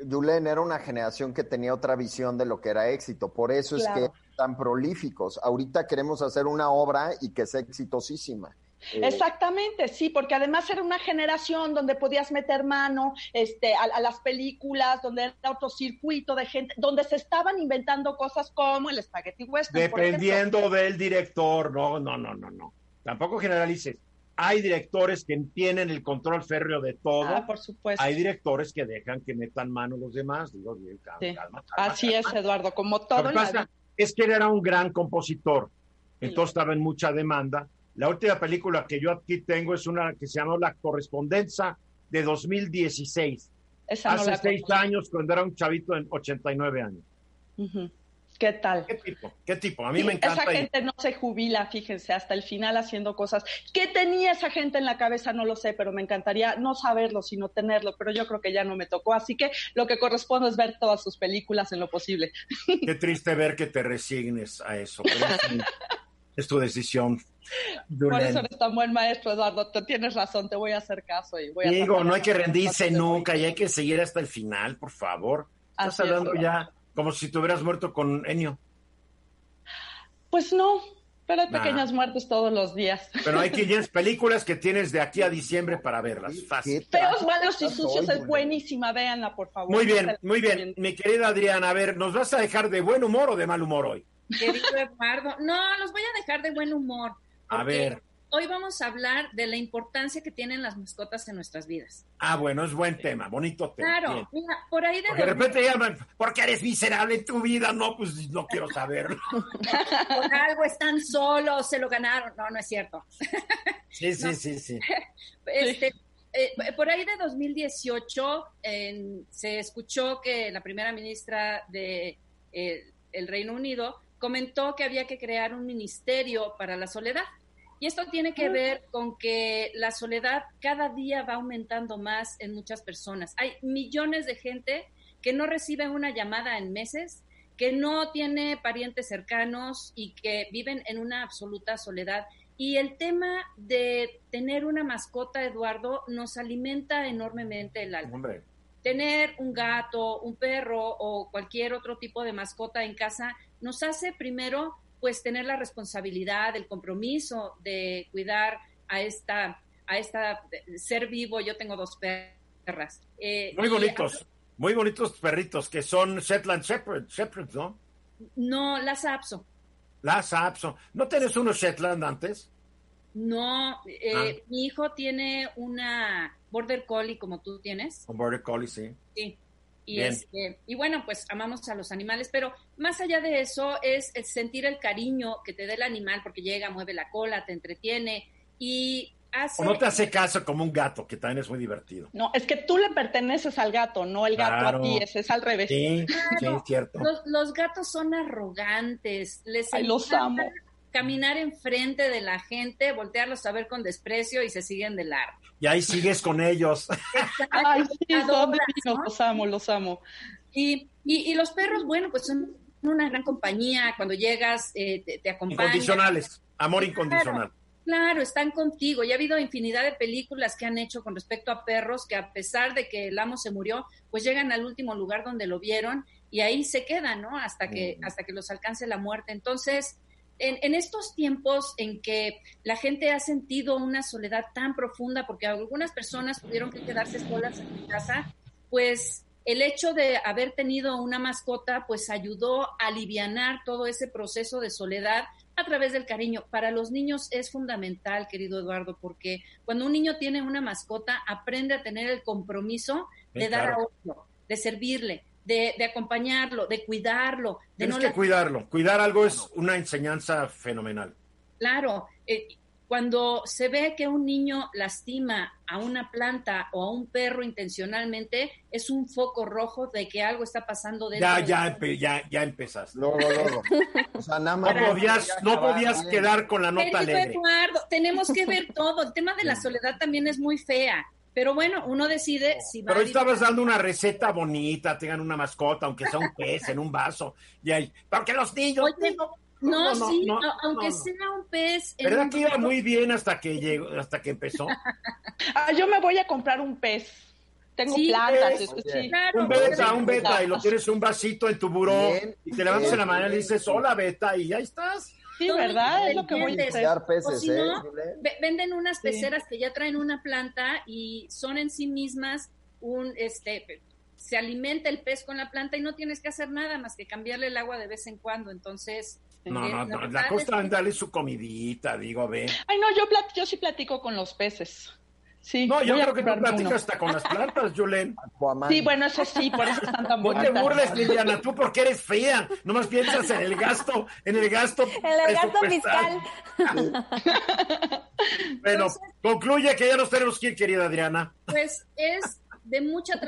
Dulen era una generación que tenía otra visión de lo que era éxito, por eso es que tan prolíficos. Ahorita queremos hacer una obra y que sea exitosísima. Eh, Exactamente, sí, porque además era una generación donde podías meter mano este, a, las películas, donde era otro circuito de gente, donde se estaban inventando cosas como el Spaghetti Western. Dependiendo del director, no, no, no, no, no. Tampoco generalices. Hay directores que tienen el control férreo de todo. Ah, por supuesto. Hay directores que dejan que metan mano los demás. Digo, calma, Así es, Eduardo, como todo. Lo que es que él era un gran compositor. Entonces estaba en mucha demanda la última película que yo aquí tengo es una que se llamó La Correspondencia de 2016. Hace seis años, cuando era un chavito en 89 años. ¿Qué tal? ¿Qué tipo? ¿Qué tipo? A mí me encanta. Esa gente no se jubila, fíjense, hasta el final haciendo cosas. ¿Qué tenía esa gente en la cabeza? No lo sé, pero me encantaría no saberlo, sino tenerlo, pero yo creo que ya no me tocó. Así que lo que corresponde es ver todas sus películas en lo posible. Qué triste ver que te resignes a eso. Pero es tu decisión. Por eso eres tan buen maestro, Eduardo. Te tienes razón, te voy a hacer caso. Y voy a Digo, no hay que rendirse nunca y hay que seguir hasta el final, por favor. Estás hablando ya como si te hubieras muerto con Enio. Pues no, pero hay pequeñas muertes todos los días. Pero hay 500 películas que tienes de aquí a diciembre para verlas. Fácil. Feos, malos y sucios es buenísima, véanla, por favor. Muy bien, muy bien. Mi querida Adriana, a ver, ¿nos vas a dejar de buen humor o de mal humor hoy? Querido Eduardo, no, los voy a dejar de buen humor. A ver. Hoy vamos a hablar de la importancia que tienen las mascotas en nuestras vidas. Ah, bueno, es buen tema, bonito tema. Claro, mira, por ahí de... Porque de repente llaman, porque eres miserable en tu vida, no, pues no quiero saberlo. por algo están solos, se lo ganaron. No, no es cierto. sí, sí, sí, sí. Este, eh, por ahí de 2018 se escuchó que la primera ministra de eh, el Reino Unido comentó que había que crear un ministerio para la soledad. Y esto tiene que ver con que la soledad cada día va aumentando más en muchas personas. Hay millones de gente que no recibe una llamada en meses, que no tiene parientes cercanos y que viven en una absoluta soledad. Y el tema de tener una mascota, Eduardo, nos alimenta enormemente el alma. Tener un gato, un perro o cualquier otro tipo de mascota en casa nos hace primero pues tener la responsabilidad, el compromiso de cuidar a esta, a esta ser vivo. Yo tengo dos perras. Eh, muy bonitos, muy bonitos perritos que son Shetland Shepherd, ¿no? No, las Apso. Las Apso. ¿No tienes unos Shetland antes? No, eh, ah. mi hijo tiene una Border Collie como tú tienes. Un Border Collie, sí. Sí. Y, este, y bueno, pues amamos a los animales, pero más allá de eso es sentir el cariño que te dé el animal porque llega, mueve la cola, te entretiene y hace... O no te hace caso como un gato, que también es muy divertido. No, es que tú le perteneces al gato, no el gato a ti, ese es al revés. Sí, sí, es cierto. Los, gatos son arrogantes, les Ay, los amo caminar enfrente de la gente, voltearlos a ver con desprecio y se siguen de largo. Y ahí sigues con ellos. Ay, sí, los amo, los amo. Y, y, los perros, bueno, pues son una gran compañía. Cuando llegas, eh, te, acompañan. Incondicionales, amor incondicional. Claro, están contigo. Y ha habido infinidad de películas que han hecho con respecto a perros que a pesar de que el amo se murió, pues llegan al último lugar donde lo vieron y ahí se quedan, ¿no? Hasta que, hasta que los alcance la muerte. Entonces, en, estos tiempos en que la gente ha sentido una soledad tan profunda, porque algunas personas tuvieron que quedarse solas en casa, pues el hecho de haber tenido una mascota, pues ayudó a aliviar todo ese proceso de soledad a través del cariño. Para los niños es fundamental, querido Eduardo, porque cuando un niño tiene una mascota, aprende a tener el compromiso de dar a otro, de servirle, de, acompañarlo, de cuidarlo. De Tienes que cuidarlo. Cuidar algo es una enseñanza fenomenal. Claro. Eh, cuando se ve que un niño lastima a una planta o a un perro intencionalmente, es un foco rojo de que algo está pasando dentro. Ya, ya, ya, ya empezaste. No, O sea, nada más no podías, no podías quedar con la nota alegre. Eduardo, tenemos que ver todo. El tema de la soledad también es muy fea. Pero bueno, uno decide si va Pero hoy estabas dando una receta bonita, tengan una mascota, aunque sea un pez en un vaso. Y ahí, porque los niños. no, sí, aunque sea un pez. ¿Verdad que iba muy bien hasta que llegó, hasta que empezó? ah, yo me voy a comprar un pez. Tengo plantas. sí. un beta, un beta, y lo tienes un vasito en tu buró, y te levantas en la mañana y le dices, hola beta, y ya estás. Sí, ¿verdad? Es lo que voy a hacer. Peces, si no, ¿eh, venden unas peceras que ya traen una planta y son en sí mismas un, este, se alimenta el pez con la planta y no tienes que hacer nada más que cambiarle el agua de vez en cuando. Entonces, no, no, no, la cosa es darle su comidita, digo, ve. Ay, no, yo, yo sí platico con los peces. Sí, no, yo creo que tú platicas hasta con las plantas, Julen. Sí, bueno, eso sí, por eso están tan bonitas. No te burles, Liliana, tú porque eres fea. Nomás piensas en el gasto, en el gasto. En el gasto fiscal. bueno, concluye que ya nos tenemos que ir, querida Adriana. Pues es de mucha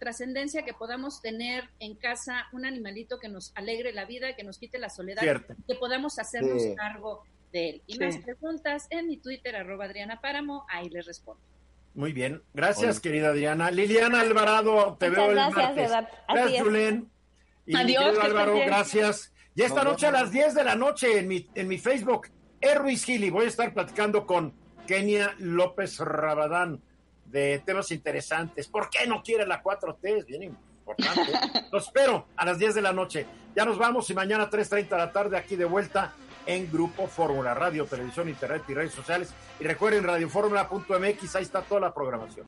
trascendencia que podamos tener en casa un animalito que nos alegre la vida, que nos quite la soledad, que podamos hacernos cargo de él. Y más preguntas en mi Twitter, arroba Adriana Páramo, ahí les respondo. Muy bien, gracias querida Adriana. Liliana Alvarado, te veo el martes. Gracias, Julen. Y Adiós, Álvaro, gracias. Y esta noche a las 10 de la noche en mi, en mi Facebook, E. Ruiz Gili, voy a estar platicando con Kenia López Rabadán de temas interesantes. ¿Por qué no quiere la 4T? Es bien importante. Los espero a las 10 de la noche. Ya nos vamos y mañana a 3.30 de la tarde aquí de vuelta en Grupo Fórmula, radio, televisión, internet y redes sociales. Y recuerden radioformula.mx, ahí está toda la programación.